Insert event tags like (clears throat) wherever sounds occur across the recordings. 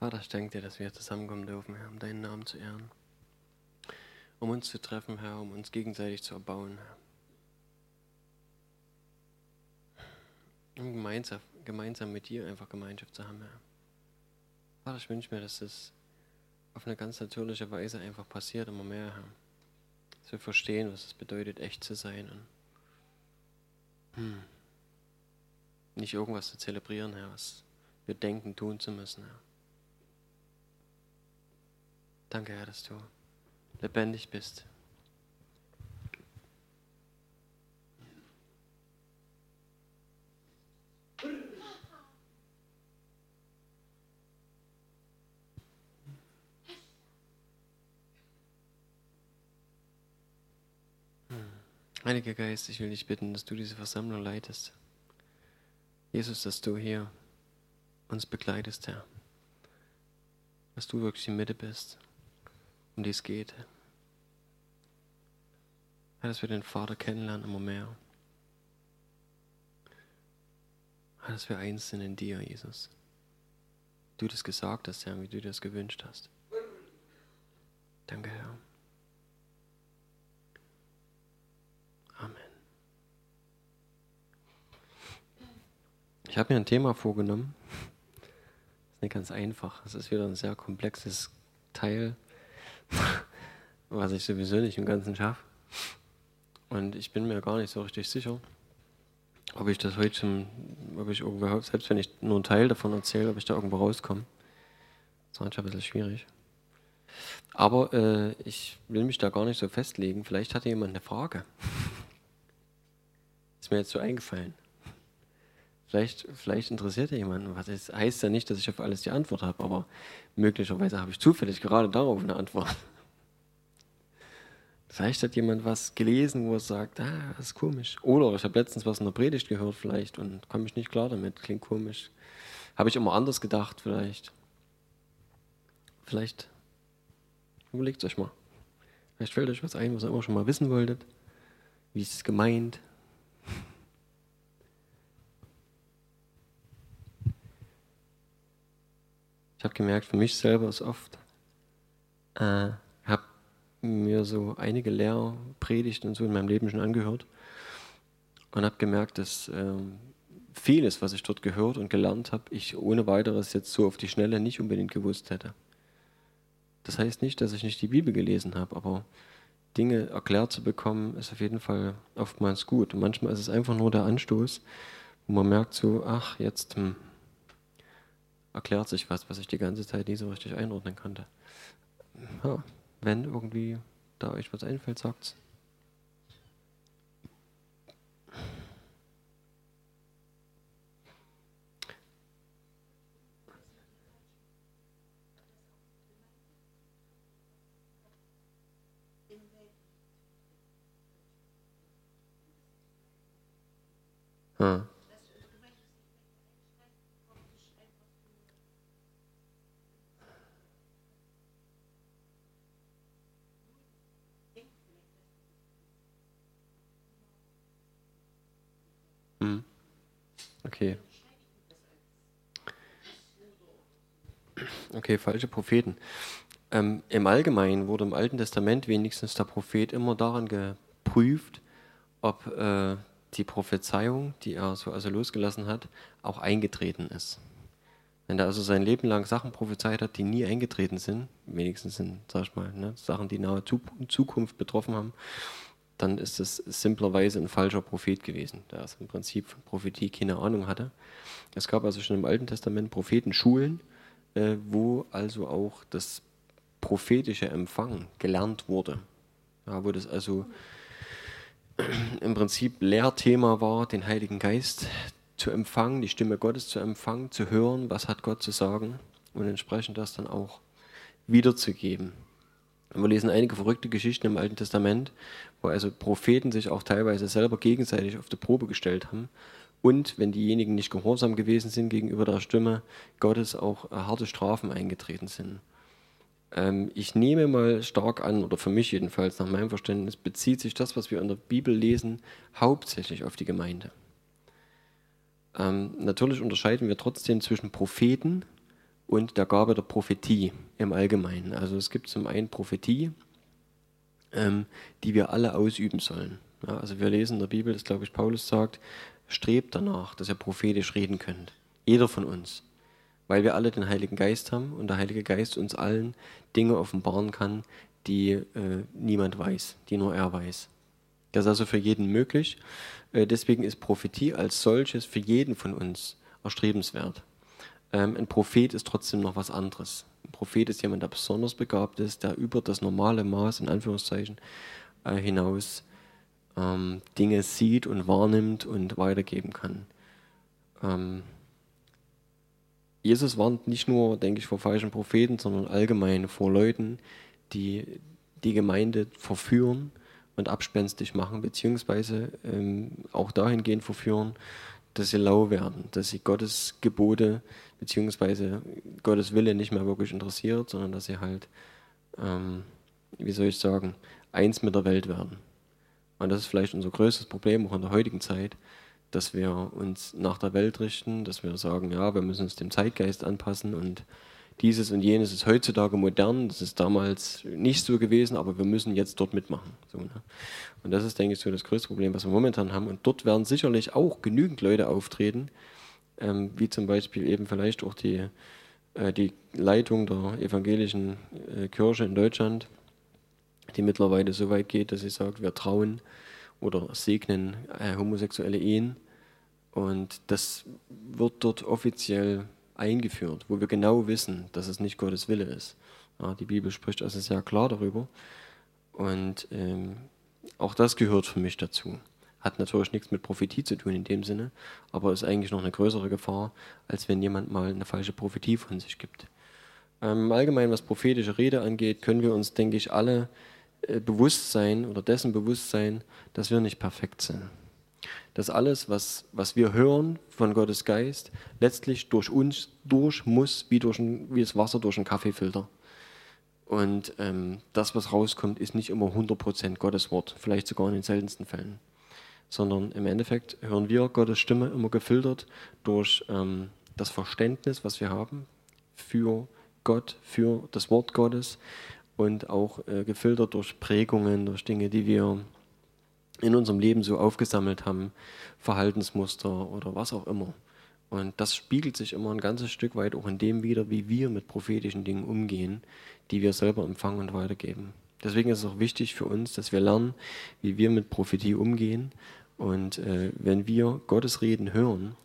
Vater, ich danke dir, dass wir zusammenkommen dürfen, Herr, um deinen Namen zu ehren. Um uns zu treffen, Herr, um uns gegenseitig zu erbauen, Herr. Um gemeinsam, gemeinsam mit dir einfach Gemeinschaft zu haben, Herr. Vater, ich wünsche mir, dass das auf eine ganz natürliche Weise einfach passiert, immer mehr, Herr. Dass wir verstehen, was es bedeutet, echt zu sein und hm, nicht irgendwas zu zelebrieren, Herr, was wir denken, tun zu müssen, Herr. Danke, Herr, dass du lebendig bist. Heiliger Geist, ich will dich bitten, dass du diese Versammlung leitest. Jesus, dass du hier uns begleitest, Herr. Dass du wirklich in Mitte bist um die es geht. Herr, dass wir den Vater kennenlernen immer mehr. Herr, dass wir eins sind in dir, Jesus. Du das gesagt hast, Herr, wie du das gewünscht hast. Danke, Herr. Amen. Ich habe mir ein Thema vorgenommen. Das ist nicht ganz einfach. Es ist wieder ein sehr komplexes Teil (laughs) was ich sowieso nicht im Ganzen schaffe. Und ich bin mir gar nicht so richtig sicher, ob ich das heute schon, ob ich irgendwo, selbst wenn ich nur einen Teil davon erzähle, ob ich da irgendwo rauskomme. Das ist manchmal ein bisschen schwierig. Aber äh, ich will mich da gar nicht so festlegen. Vielleicht hatte jemand eine Frage. (laughs) Ist mir jetzt so eingefallen. Vielleicht, vielleicht interessiert ja jemanden. Was das heißt ja nicht, dass ich auf alles die Antwort habe, aber möglicherweise habe ich zufällig gerade darauf eine Antwort. Vielleicht hat jemand was gelesen, wo er sagt, ah, das ist komisch. Oder ich habe letztens was in der Predigt gehört vielleicht und komme ich nicht klar damit, klingt komisch. Habe ich immer anders gedacht vielleicht. Vielleicht überlegt euch mal. Vielleicht fällt euch was ein, was ihr immer schon mal wissen wolltet. Wie ist es gemeint? Ich habe gemerkt, für mich selber ist oft, äh, habe mir so einige Lehrpredigten und so in meinem Leben schon angehört und habe gemerkt, dass äh, vieles, was ich dort gehört und gelernt habe, ich ohne weiteres jetzt so auf die Schnelle nicht unbedingt gewusst hätte. Das heißt nicht, dass ich nicht die Bibel gelesen habe, aber Dinge erklärt zu bekommen, ist auf jeden Fall oftmals gut. Und manchmal ist es einfach nur der Anstoß, wo man merkt so, ach, jetzt, hm, erklärt sich was, was ich die ganze Zeit nie so richtig einordnen konnte. Ja, wenn irgendwie da euch was einfällt, sagt's. Hm. Okay. Okay, falsche Propheten. Ähm, Im Allgemeinen wurde im Alten Testament wenigstens der Prophet immer daran geprüft, ob äh, die Prophezeiung, die er so also losgelassen hat, auch eingetreten ist. Wenn er also sein Leben lang Sachen prophezeit hat, die nie eingetreten sind, wenigstens sind, sag ich mal, ne, Sachen, die nahe Zukunft betroffen haben, dann ist es simplerweise ein falscher Prophet gewesen, der im Prinzip von Prophetie keine Ahnung hatte. Es gab also schon im Alten Testament Prophetenschulen, äh, wo also auch das prophetische Empfangen gelernt wurde. Ja, wo das also (clears throat) im Prinzip Lehrthema war, den Heiligen Geist zu empfangen, die Stimme Gottes zu empfangen, zu hören, was hat Gott zu sagen und entsprechend das dann auch wiederzugeben. Wir lesen einige verrückte Geschichten im Alten Testament, wo also Propheten sich auch teilweise selber gegenseitig auf die Probe gestellt haben und, wenn diejenigen nicht gehorsam gewesen sind gegenüber der Stimme Gottes, auch harte Strafen eingetreten sind. Ähm, ich nehme mal stark an, oder für mich jedenfalls nach meinem Verständnis, bezieht sich das, was wir in der Bibel lesen, hauptsächlich auf die Gemeinde. Ähm, natürlich unterscheiden wir trotzdem zwischen Propheten und der Gabe der Prophetie im Allgemeinen. Also es gibt zum einen Prophetie, ähm, die wir alle ausüben sollen. Ja, also wir lesen in der Bibel, dass glaube ich Paulus sagt, strebt danach, dass ihr prophetisch reden könnt. Jeder von uns. Weil wir alle den Heiligen Geist haben und der Heilige Geist uns allen Dinge offenbaren kann, die äh, niemand weiß, die nur er weiß. Das ist also für jeden möglich. Äh, deswegen ist Prophetie als solches für jeden von uns erstrebenswert. Ähm, ein Prophet ist trotzdem noch was anderes. Ein Prophet ist jemand, der besonders begabt ist, der über das normale Maß, in Anführungszeichen, äh, hinaus ähm, Dinge sieht und wahrnimmt und weitergeben kann. Ähm, Jesus warnt nicht nur, denke ich, vor falschen Propheten, sondern allgemein vor Leuten, die die Gemeinde verführen und abspenstig machen, beziehungsweise ähm, auch dahingehend verführen, dass sie lau werden, dass sie Gottes Gebote beziehungsweise Gottes Wille nicht mehr wirklich interessiert, sondern dass sie halt, ähm, wie soll ich sagen, eins mit der Welt werden. Und das ist vielleicht unser größtes Problem auch in der heutigen Zeit, dass wir uns nach der Welt richten, dass wir sagen, ja, wir müssen uns dem Zeitgeist anpassen und dieses und jenes ist heutzutage modern, das ist damals nicht so gewesen, aber wir müssen jetzt dort mitmachen. So, ne? Und das ist, denke ich, so das größte Problem, was wir momentan haben. Und dort werden sicherlich auch genügend Leute auftreten, ähm, wie zum Beispiel eben vielleicht auch die, äh, die Leitung der evangelischen äh, Kirche in Deutschland, die mittlerweile so weit geht, dass sie sagt, wir trauen oder segnen äh, homosexuelle Ehen. Und das wird dort offiziell eingeführt, wo wir genau wissen, dass es nicht Gottes Wille ist. Ja, die Bibel spricht also sehr klar darüber. Und ähm, auch das gehört für mich dazu. Hat natürlich nichts mit Prophetie zu tun in dem Sinne, aber ist eigentlich noch eine größere Gefahr, als wenn jemand mal eine falsche Prophetie von sich gibt. Ähm, allgemein, was prophetische Rede angeht, können wir uns, denke ich, alle äh, bewusst sein oder dessen bewusst sein, dass wir nicht perfekt sind dass alles, was, was wir hören von Gottes Geist, letztlich durch uns durch muss, wie, durch ein, wie das Wasser durch einen Kaffeefilter. Und ähm, das, was rauskommt, ist nicht immer 100% Gottes Wort, vielleicht sogar in den seltensten Fällen. Sondern im Endeffekt hören wir Gottes Stimme immer gefiltert durch ähm, das Verständnis, was wir haben für Gott, für das Wort Gottes und auch äh, gefiltert durch Prägungen, durch Dinge, die wir in unserem Leben so aufgesammelt haben, Verhaltensmuster oder was auch immer. Und das spiegelt sich immer ein ganzes Stück weit auch in dem wieder, wie wir mit prophetischen Dingen umgehen, die wir selber empfangen und weitergeben. Deswegen ist es auch wichtig für uns, dass wir lernen, wie wir mit Prophetie umgehen. Und äh, wenn wir Gottes Reden hören,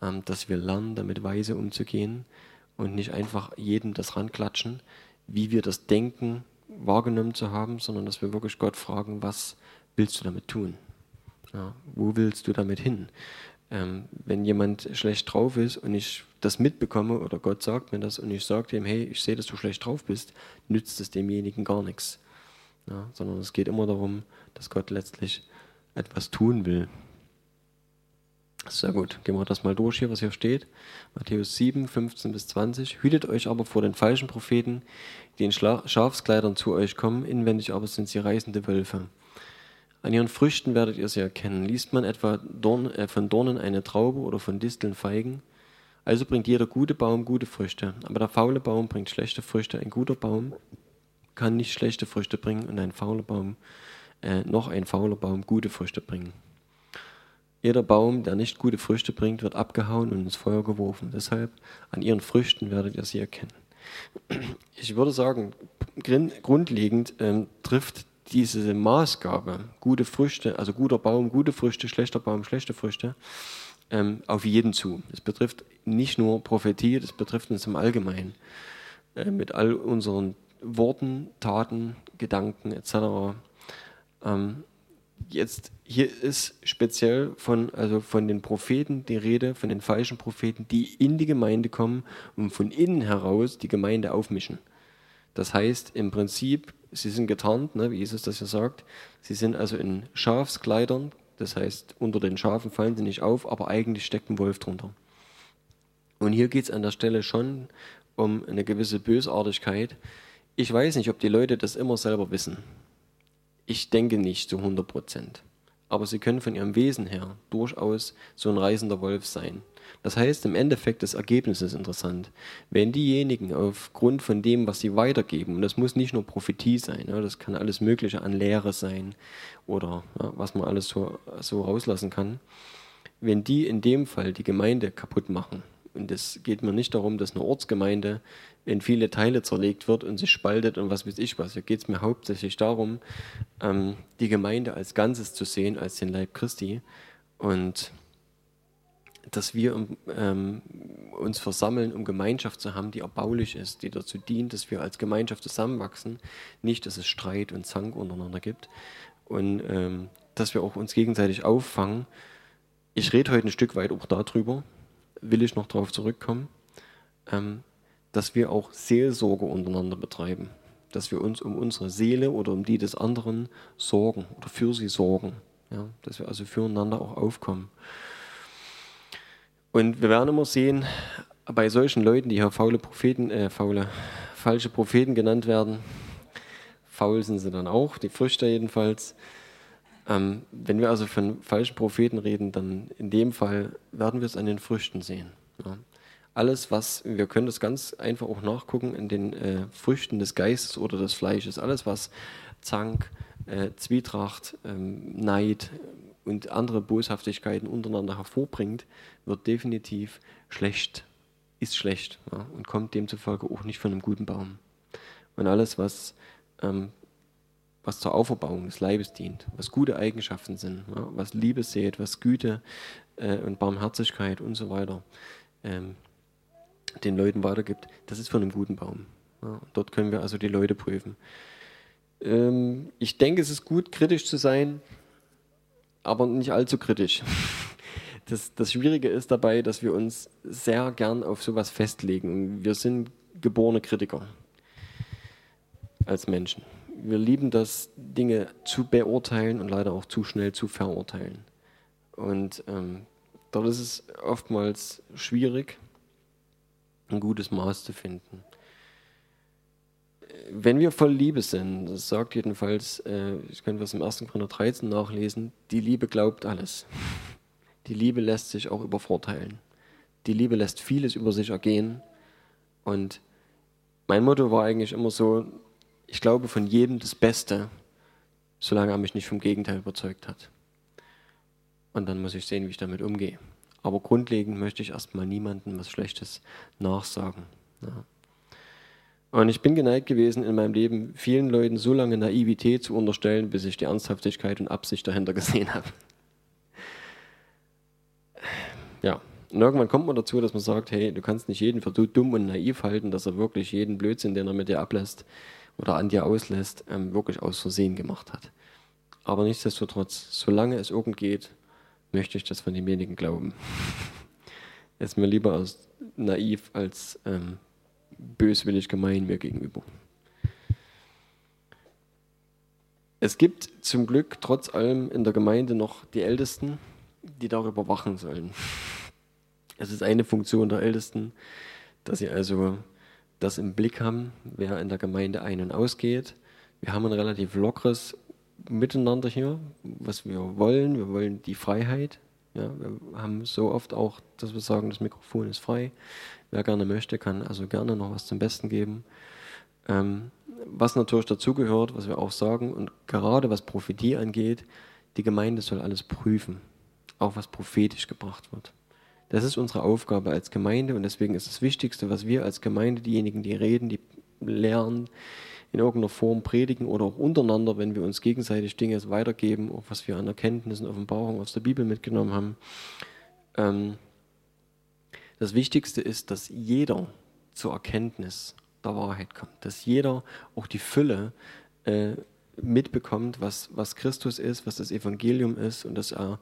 ähm, dass wir lernen, damit weise umzugehen und nicht einfach jedem das ranklatschen, wie wir das Denken wahrgenommen zu haben, sondern dass wir wirklich Gott fragen, was willst du damit tun? Ja, wo willst du damit hin? Ähm, wenn jemand schlecht drauf ist und ich das mitbekomme oder Gott sagt mir das und ich sage dem, hey, ich sehe, dass du schlecht drauf bist, nützt es demjenigen gar nichts. Ja, sondern es geht immer darum, dass Gott letztlich etwas tun will. Sehr gut, gehen wir das mal durch hier, was hier steht. Matthäus 7, 15 bis 20. Hütet euch aber vor den falschen Propheten, die in Schafskleidern zu euch kommen, inwendig aber sind sie reißende Wölfe. An ihren Früchten werdet ihr sie erkennen. Liest man etwa Dorn, äh, von Dornen eine Traube oder von Disteln Feigen? Also bringt jeder gute Baum gute Früchte, aber der faule Baum bringt schlechte Früchte. Ein guter Baum kann nicht schlechte Früchte bringen und ein fauler Baum, äh, noch ein fauler Baum gute Früchte bringen. Jeder Baum, der nicht gute Früchte bringt, wird abgehauen und ins Feuer geworfen. Deshalb, an ihren Früchten werdet ihr sie erkennen. Ich würde sagen, grundlegend ähm, trifft diese Maßgabe, gute Früchte, also guter Baum, gute Früchte, schlechter Baum, schlechte Früchte, ähm, auf jeden zu. Das betrifft nicht nur Prophetie, das betrifft uns im Allgemeinen. Äh, mit all unseren Worten, Taten, Gedanken etc. Ähm, jetzt hier ist speziell von, also von den Propheten die Rede, von den falschen Propheten, die in die Gemeinde kommen und von innen heraus die Gemeinde aufmischen. Das heißt im Prinzip sie sind getarnt, ne, wie Jesus das ja sagt. Sie sind also in Schafskleidern, das heißt, unter den Schafen fallen sie nicht auf, aber eigentlich steckt ein Wolf drunter. Und hier geht es an der Stelle schon um eine gewisse Bösartigkeit. Ich weiß nicht, ob die Leute das immer selber wissen. Ich denke nicht zu 100 Prozent. aber sie können von ihrem Wesen her durchaus so ein reißender Wolf sein. Das heißt, im Endeffekt das Ergebnis ist interessant. Wenn diejenigen aufgrund von dem, was sie weitergeben, und das muss nicht nur Prophetie sein, ja, das kann alles Mögliche an Lehre sein oder ja, was man alles so, so rauslassen kann, wenn die in dem Fall die Gemeinde kaputt machen, und es geht mir nicht darum, dass eine Ortsgemeinde in viele Teile zerlegt wird und sich spaltet und was weiß ich was. Hier geht es mir hauptsächlich darum, ähm, die Gemeinde als Ganzes zu sehen, als den Leib Christi. Und dass wir ähm, uns versammeln, um Gemeinschaft zu haben, die erbaulich ist, die dazu dient, dass wir als Gemeinschaft zusammenwachsen, nicht, dass es Streit und Zank untereinander gibt und ähm, dass wir auch uns gegenseitig auffangen. Ich rede heute ein Stück weit auch darüber, will ich noch darauf zurückkommen, ähm, dass wir auch Seelsorge untereinander betreiben, dass wir uns um unsere Seele oder um die des anderen sorgen oder für sie sorgen, ja? dass wir also füreinander auch aufkommen. Und wir werden immer sehen, bei solchen Leuten, die hier faule Propheten, äh, faule, falsche Propheten genannt werden, faul sind sie dann auch, die Früchte jedenfalls. Ähm, wenn wir also von falschen Propheten reden, dann in dem Fall werden wir es an den Früchten sehen. Ja. Alles, was, wir können das ganz einfach auch nachgucken in den äh, Früchten des Geistes oder des Fleisches, alles, was Zank, äh, Zwietracht, ähm, Neid, und andere Boshaftigkeiten untereinander hervorbringt, wird definitiv schlecht, ist schlecht ja, und kommt demzufolge auch nicht von einem guten Baum. Und alles, was, ähm, was zur Auferbauung des Leibes dient, was gute Eigenschaften sind, ja, was Liebe sät, was Güte äh, und Barmherzigkeit und so weiter ähm, den Leuten weitergibt, das ist von einem guten Baum. Ja, dort können wir also die Leute prüfen. Ähm, ich denke, es ist gut, kritisch zu sein, aber nicht allzu kritisch. (laughs) Das, das Schwierige ist dabei, dass wir uns sehr gern auf sowas festlegen. Wir sind geborene Kritiker als Menschen. Wir lieben das, Dinge zu beurteilen und leider auch zu schnell zu verurteilen. Und ähm, dort ist es oftmals schwierig, ein gutes Maß zu finden wenn wir voll Liebe sind, das sagt jedenfalls, äh, ich könnte was im 1. Korinther 13 nachlesen, die Liebe glaubt alles. Die Liebe lässt sich auch übervorteilen. Die Liebe lässt vieles über sich ergehen. Und mein Motto war eigentlich immer so, ich glaube von jedem das Beste, solange er mich nicht vom Gegenteil überzeugt hat. Und dann muss ich sehen, wie ich damit umgehe. Aber grundlegend möchte ich erstmal niemandem was Schlechtes nachsagen. Ja. Und ich bin geneigt gewesen, in meinem Leben vielen Leuten so lange Naivität zu unterstellen, bis ich die Ernsthaftigkeit und Absicht dahinter (laughs) gesehen habe. Ja, und irgendwann kommt man dazu, dass man sagt, hey, du kannst nicht jeden für so dumm und naiv halten, dass er wirklich jeden Blödsinn, den er mit dir ablässt oder an dir auslässt, ähm, wirklich aus Versehen gemacht hat. Aber nichtsdestotrotz, solange es irgend geht, möchte ich das von demjenigen glauben. (laughs) ist mir lieber als naiv als ähm, böswillig gemein mir gegenüber. Es gibt zum Glück trotz allem in der Gemeinde noch die Ältesten, die darüber wachen sollen. (laughs) Es ist eine Funktion der Ältesten, dass sie also das im Blick haben, wer in der Gemeinde ein- und ausgeht. Wir haben ein relativ lockeres Miteinander hier, was wir wollen. Wir wollen die Freiheit. Ja, wir haben so oft auch, dass wir sagen, das Mikrofon ist frei. Wer gerne möchte, kann also gerne noch was zum Besten geben. Ähm, was natürlich dazugehört, was wir auch sagen, und gerade was Prophetie angeht, die Gemeinde soll alles prüfen, auch was prophetisch gebracht wird. Das ist unsere Aufgabe als Gemeinde und deswegen ist das Wichtigste, was wir als Gemeinde, diejenigen, die reden, die lernen, in irgendeiner Form predigen oder auch untereinander, wenn wir uns gegenseitig Dinge weitergeben, auch was wir an Erkenntnissen, Offenbarungen aus der Bibel mitgenommen haben, ähm, das Wichtigste ist, dass jeder zur Erkenntnis der Wahrheit kommt, dass jeder auch die Fülle äh, mitbekommt, was, was Christus ist, was das Evangelium ist und dass er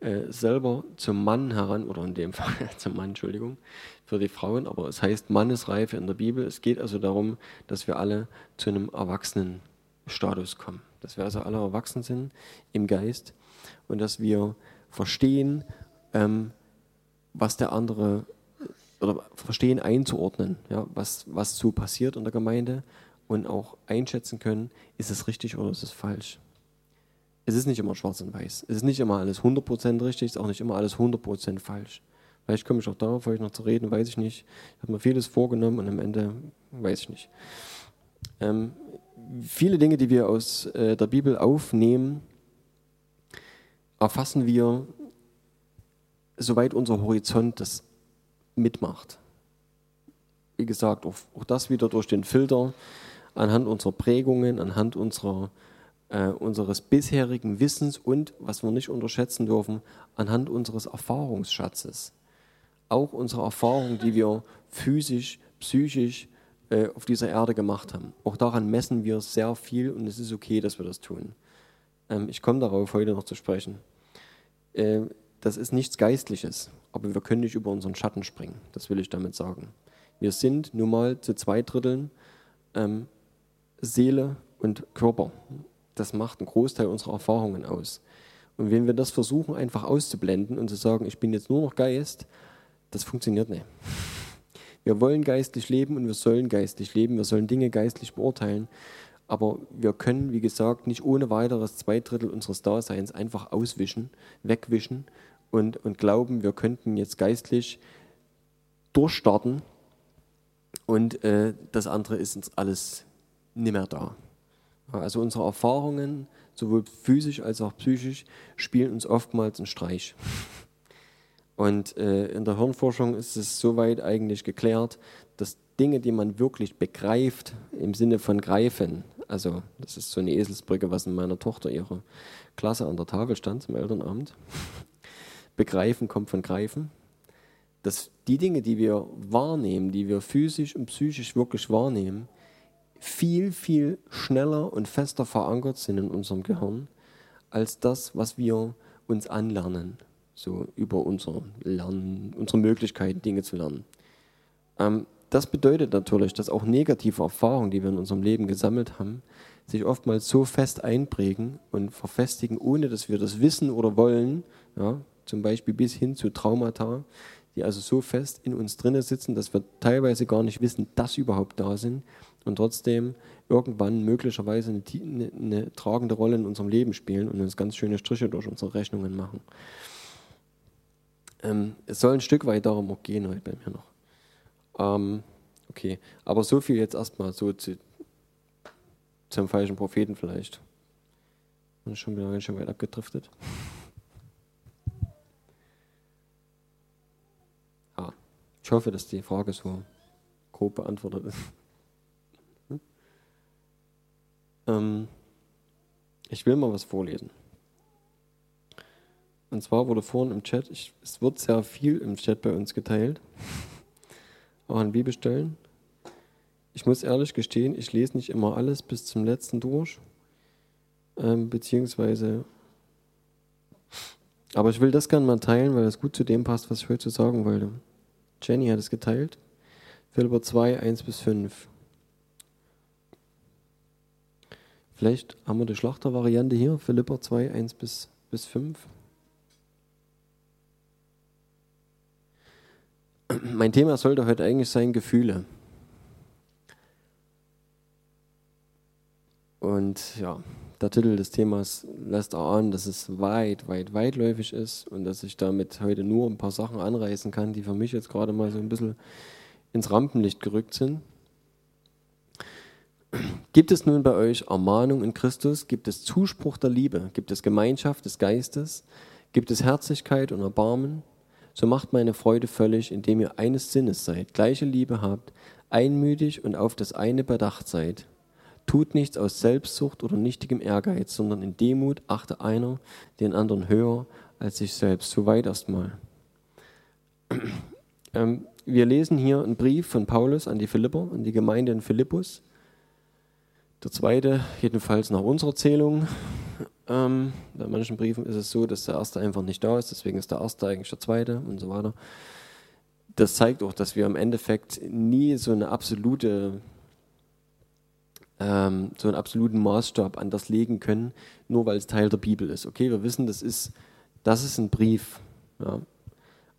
äh, selber zum Mann heran, oder in dem (laughs) Fall zum Mann, Entschuldigung, für die Frauen, aber es heißt Mannesreife in der Bibel. Es geht also darum, dass wir alle zu einem Erwachsenenstatus kommen, dass wir also alle erwachsen sind im Geist und dass wir verstehen, ähm, was der andere oder verstehen, einzuordnen, ja, was, was so passiert in der Gemeinde und auch einschätzen können, ist es richtig oder ist es falsch. Es ist nicht immer schwarz und weiß. Es ist nicht immer alles 100% richtig, es ist auch nicht immer alles 100% falsch. Vielleicht komme ich auch darauf heute noch zu reden, weiß ich nicht. Ich habe mir vieles vorgenommen und am Ende weiß ich nicht. Ähm, viele Dinge, die wir aus äh, der Bibel aufnehmen, erfassen wir, soweit unser Horizont das mitmacht. Wie gesagt, auch, auch das wieder durch den Filter anhand unserer Prägungen, anhand unserer, äh, unseres bisherigen Wissens und, was wir nicht unterschätzen dürfen, anhand unseres Erfahrungsschatzes. Auch unsere Erfahrungen, die wir physisch, psychisch äh, auf dieser Erde gemacht haben. Auch daran messen wir sehr viel und es ist okay, dass wir das tun. Ähm, ich komme darauf heute noch zu sprechen. Äh, das ist nichts Geistliches, aber wir können nicht über unseren Schatten springen. Das will ich damit sagen. Wir sind nun mal zu zwei Dritteln ähm, Seele und Körper. Das macht einen Großteil unserer Erfahrungen aus. Und wenn wir das versuchen, einfach auszublenden und zu sagen, ich bin jetzt nur noch Geist, das funktioniert nicht. (laughs) Wir wollen geistlich leben und wir sollen geistlich leben. Wir sollen Dinge geistlich beurteilen. Aber wir können, wie gesagt, nicht ohne weiteres zwei Drittel unseres Daseins einfach auswischen, wegwischen und, und glauben, wir könnten jetzt geistlich durchstarten und äh, das andere ist uns alles nicht mehr da. Also unsere Erfahrungen, sowohl physisch als auch psychisch, spielen uns oftmals einen Streich. Und äh, in der Hirnforschung ist es soweit eigentlich geklärt, dass Dinge, die man wirklich begreift, im Sinne von greifen, also das ist so eine Eselsbrücke, was in meiner Tochter ihre Klasse an der Tafel stand zum Elternabend. (laughs) Begreifen kommt von greifen. Dass die Dinge, die wir wahrnehmen, die wir physisch und psychisch wirklich wahrnehmen, viel, viel schneller und fester verankert sind in unserem Gehirn als das, was wir uns anlernen so über unser Lernen, unsere Möglichkeiten, Dinge zu lernen. Ähm, das bedeutet natürlich, dass auch negative Erfahrungen, die wir in unserem Leben gesammelt haben, sich oftmals so fest einprägen und verfestigen, ohne dass wir das wissen oder wollen, ja, zum Beispiel bis hin zu Traumata, die also so fest in uns drinnen sitzen, dass wir teilweise gar nicht wissen, dass sie überhaupt da sind und trotzdem irgendwann möglicherweise eine, eine, eine tragende Rolle in unserem Leben spielen und uns ganz schöne Striche durch unsere Rechnungen machen. Ähm, es soll ein Stück weit darum auch gehen heute bei mir noch. Ähm, okay, aber so viel jetzt erstmal so zu, zum falschen Propheten vielleicht. Und schon wieder ganz schön weit abgedriftet. Ich hoffe, dass die Frage so grob beantwortet ist. Hm? Ähm, ich will mal was vorlesen. Und zwar wurde vorhin im Chat, ich, es wird sehr viel im Chat bei uns geteilt, (laughs) auch an Bibelstellen. Ich muss ehrlich gestehen, ich lese nicht immer alles bis zum letzten durch, ähm, beziehungsweise, aber ich will das gerne mal teilen, weil das gut zu dem passt, was ich heute sagen wollte. Jenny hat es geteilt. Philipper 2, 1 bis 5. Vielleicht haben wir die Schlachtervariante hier, Philipper 2, 1 bis, bis 5. Mein Thema sollte heute eigentlich sein Gefühle. Und ja, der Titel des Themas lässt erahnen, dass es weit, weit, weitläufig ist und dass ich damit heute nur ein paar Sachen anreißen kann, die für mich jetzt gerade mal so ein bisschen ins Rampenlicht gerückt sind. Gibt es nun bei euch Ermahnung in Christus? Gibt es Zuspruch der Liebe? Gibt es Gemeinschaft des Geistes? Gibt es Herzlichkeit und Erbarmen? so macht meine Freude völlig, indem ihr eines Sinnes seid, gleiche Liebe habt, einmütig und auf das eine bedacht seid. Tut nichts aus Selbstsucht oder nichtigem Ehrgeiz, sondern in Demut achte einer den anderen höher als sich selbst. Soweit erstmal. Ähm, wir lesen hier einen Brief von Paulus an die Philipper, an die Gemeinde in Philippus. Der zweite, jedenfalls nach unserer Zählung, ähm, bei manchen Briefen ist es so, dass der erste einfach nicht da ist, deswegen ist der erste eigentlich der zweite und so weiter. Das zeigt auch, dass wir im Endeffekt nie so eine absolute ähm, so einen absoluten Maßstab an das legen können, nur weil es Teil der Bibel ist. Okay, wir wissen, das ist, das ist ein Brief. Ja.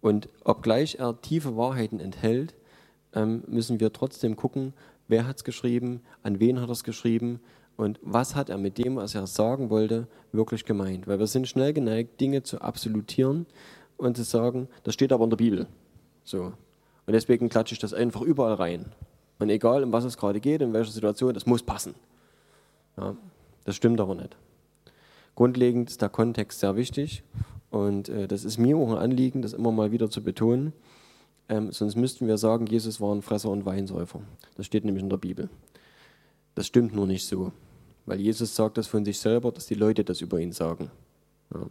Und obgleich er tiefe Wahrheiten enthält, ähm, müssen wir trotzdem gucken, wer hat es geschrieben, an wen hat er es geschrieben Und was hat er mit dem, was er sagen wollte, wirklich gemeint? Weil wir sind schnell geneigt, Dinge zu absolutieren und zu sagen, das steht aber in der Bibel. So. Und deswegen klatsche ich das einfach überall rein. Und egal, um was es gerade geht, in welcher Situation, das muss passen. Ja, das stimmt aber nicht. Grundlegend ist der Kontext sehr wichtig und äh, das ist mir auch ein Anliegen, das immer mal wieder zu betonen. Ähm, sonst müssten wir sagen, Jesus war ein Fresser und Weinsäufer. Das steht nämlich in der Bibel. Das stimmt nur nicht so, weil Jesus sagt das von sich selber, dass die Leute das über ihn sagen. Ja.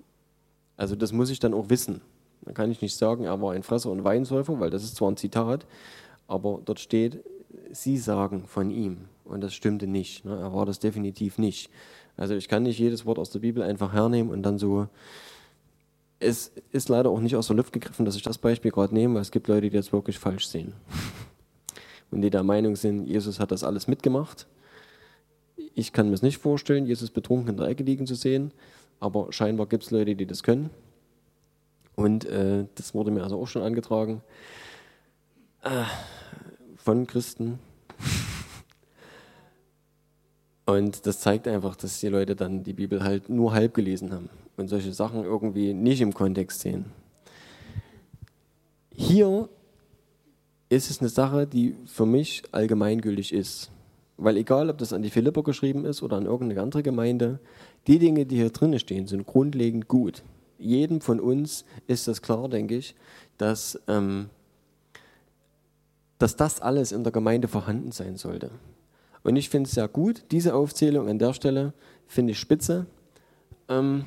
Also das muss ich dann auch wissen. Da kann ich nicht sagen, er war ein Fresser und Weinsäufer, weil das ist zwar ein Zitat, aber dort steht, sie sagen von ihm. Und das stimmte nicht. Ne? Er war das definitiv nicht. Also ich kann nicht jedes Wort aus der Bibel einfach hernehmen und dann so. Es ist leider auch nicht aus der Luft gegriffen, dass ich das Beispiel gerade nehme, weil es gibt Leute, die das wirklich falsch sehen. Und die der Meinung sind, Jesus hat das alles mitgemacht. Ich kann mir es nicht vorstellen, Jesus betrunken in der Ecke liegen zu sehen, aber scheinbar gibt es Leute, die das können. Und äh, das wurde mir also auch schon angetragen äh, von Christen, und das zeigt einfach, dass die Leute dann die Bibel halt nur halb gelesen haben und solche Sachen irgendwie nicht im Kontext sehen. Hier ist es eine Sache, die für mich allgemeingültig ist. Weil egal, ob das an die Philipper geschrieben ist oder an irgendeine andere Gemeinde, die Dinge, die hier drin stehen, sind grundlegend gut. Jedem von uns ist das klar, denke ich, dass, ähm, dass das alles in der Gemeinde vorhanden sein sollte. Und ich finde es sehr gut, diese Aufzählung an der Stelle finde ich spitze, ähm,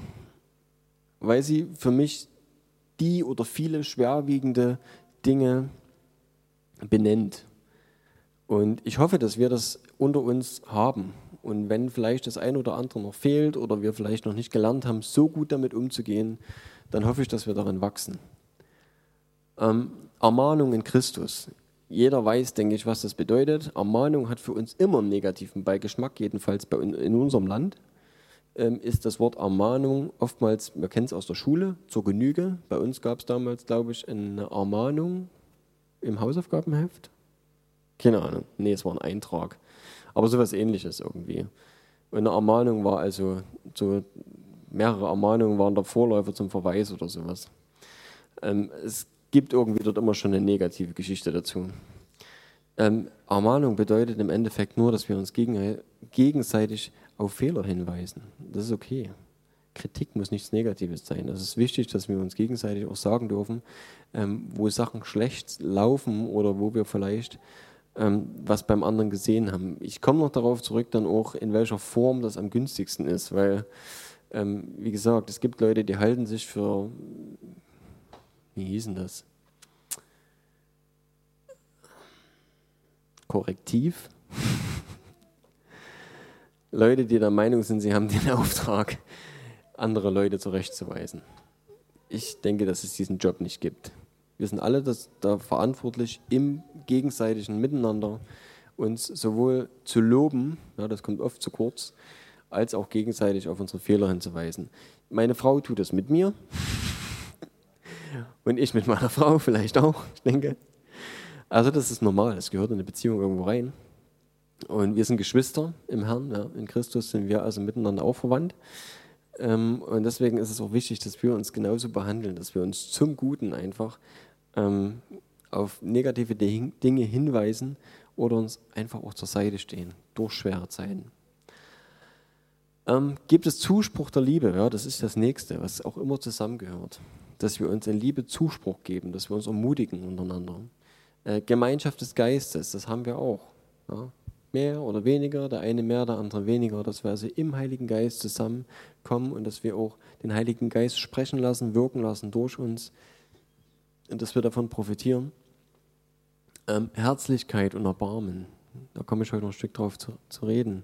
weil sie für mich die oder viele schwerwiegende Dinge benennt. Und ich hoffe, dass wir das unter uns haben. Und wenn vielleicht das eine oder andere noch fehlt oder wir vielleicht noch nicht gelernt haben, so gut damit umzugehen, dann hoffe ich, dass wir darin wachsen. Ähm, Ermahnung in Christus. Jeder weiß, denke ich, was das bedeutet. Ermahnung hat für uns immer einen negativen Beigeschmack, jedenfalls bei, in unserem Land. Ähm, ist das Wort Ermahnung oftmals, wir kennen es aus der Schule, zur Genüge. Bei uns gab es damals, glaube ich, eine Ermahnung im Hausaufgabenheft. Keine Ahnung, nee, es war ein Eintrag. Aber sowas ähnliches irgendwie. Und eine Ermahnung war also, so mehrere Ermahnungen waren der Vorläufer zum Verweis oder sowas. Ähm, es gibt irgendwie dort immer schon eine negative Geschichte dazu. Ähm, Ermahnung bedeutet im Endeffekt nur, dass wir uns gegen, gegenseitig auf Fehler hinweisen. Das ist okay. Kritik muss nichts Negatives sein. Es ist wichtig, dass wir uns gegenseitig auch sagen dürfen, ähm, wo Sachen schlecht laufen oder wo wir vielleicht ähm, was beim anderen gesehen haben. Ich komme noch darauf zurück, dann auch, in welcher Form das am günstigsten ist, weil, ähm, wie gesagt, es gibt Leute, die halten sich für wie hießen das? Korrektiv. (laughs) Leute, die der Meinung sind, sie haben den Auftrag, andere Leute zurechtzuweisen. Ich denke, dass es diesen Job nicht gibt. Wir sind alle das, da verantwortlich, im gegenseitigen Miteinander uns sowohl zu loben, ja, das kommt oft zu kurz, als auch gegenseitig auf unsere Fehler hinzuweisen. Meine Frau tut das mit mir. Und ich mit meiner (laughs) Frau vielleicht auch, ich denke. Also das ist normal, das gehört in eine Beziehung irgendwo rein. Und wir sind Geschwister im Herrn, ja, in Christus sind wir also miteinander auch verwandt. Ähm, und deswegen ist es auch wichtig, dass wir uns genauso behandeln, dass wir uns zum Guten einfach ähm, auf negative Dinge hinweisen oder uns einfach auch zur Seite stehen durch schwere Zeiten. Ähm, gibt es Zuspruch der Liebe? Ja, das ist das Nächste, was auch immer zusammengehört dass wir uns in Liebe Zuspruch geben, dass wir uns ermutigen untereinander. Äh, Gemeinschaft des Geistes, das haben wir auch. Ja? Mehr oder weniger, der eine mehr, der andere weniger, dass wir also im Heiligen Geist zusammenkommen und dass wir auch den Heiligen Geist sprechen lassen, wirken lassen durch uns und dass wir davon profitieren. Ähm, Herzlichkeit und Erbarmen, da komme ich heute noch ein Stück drauf zu, zu reden.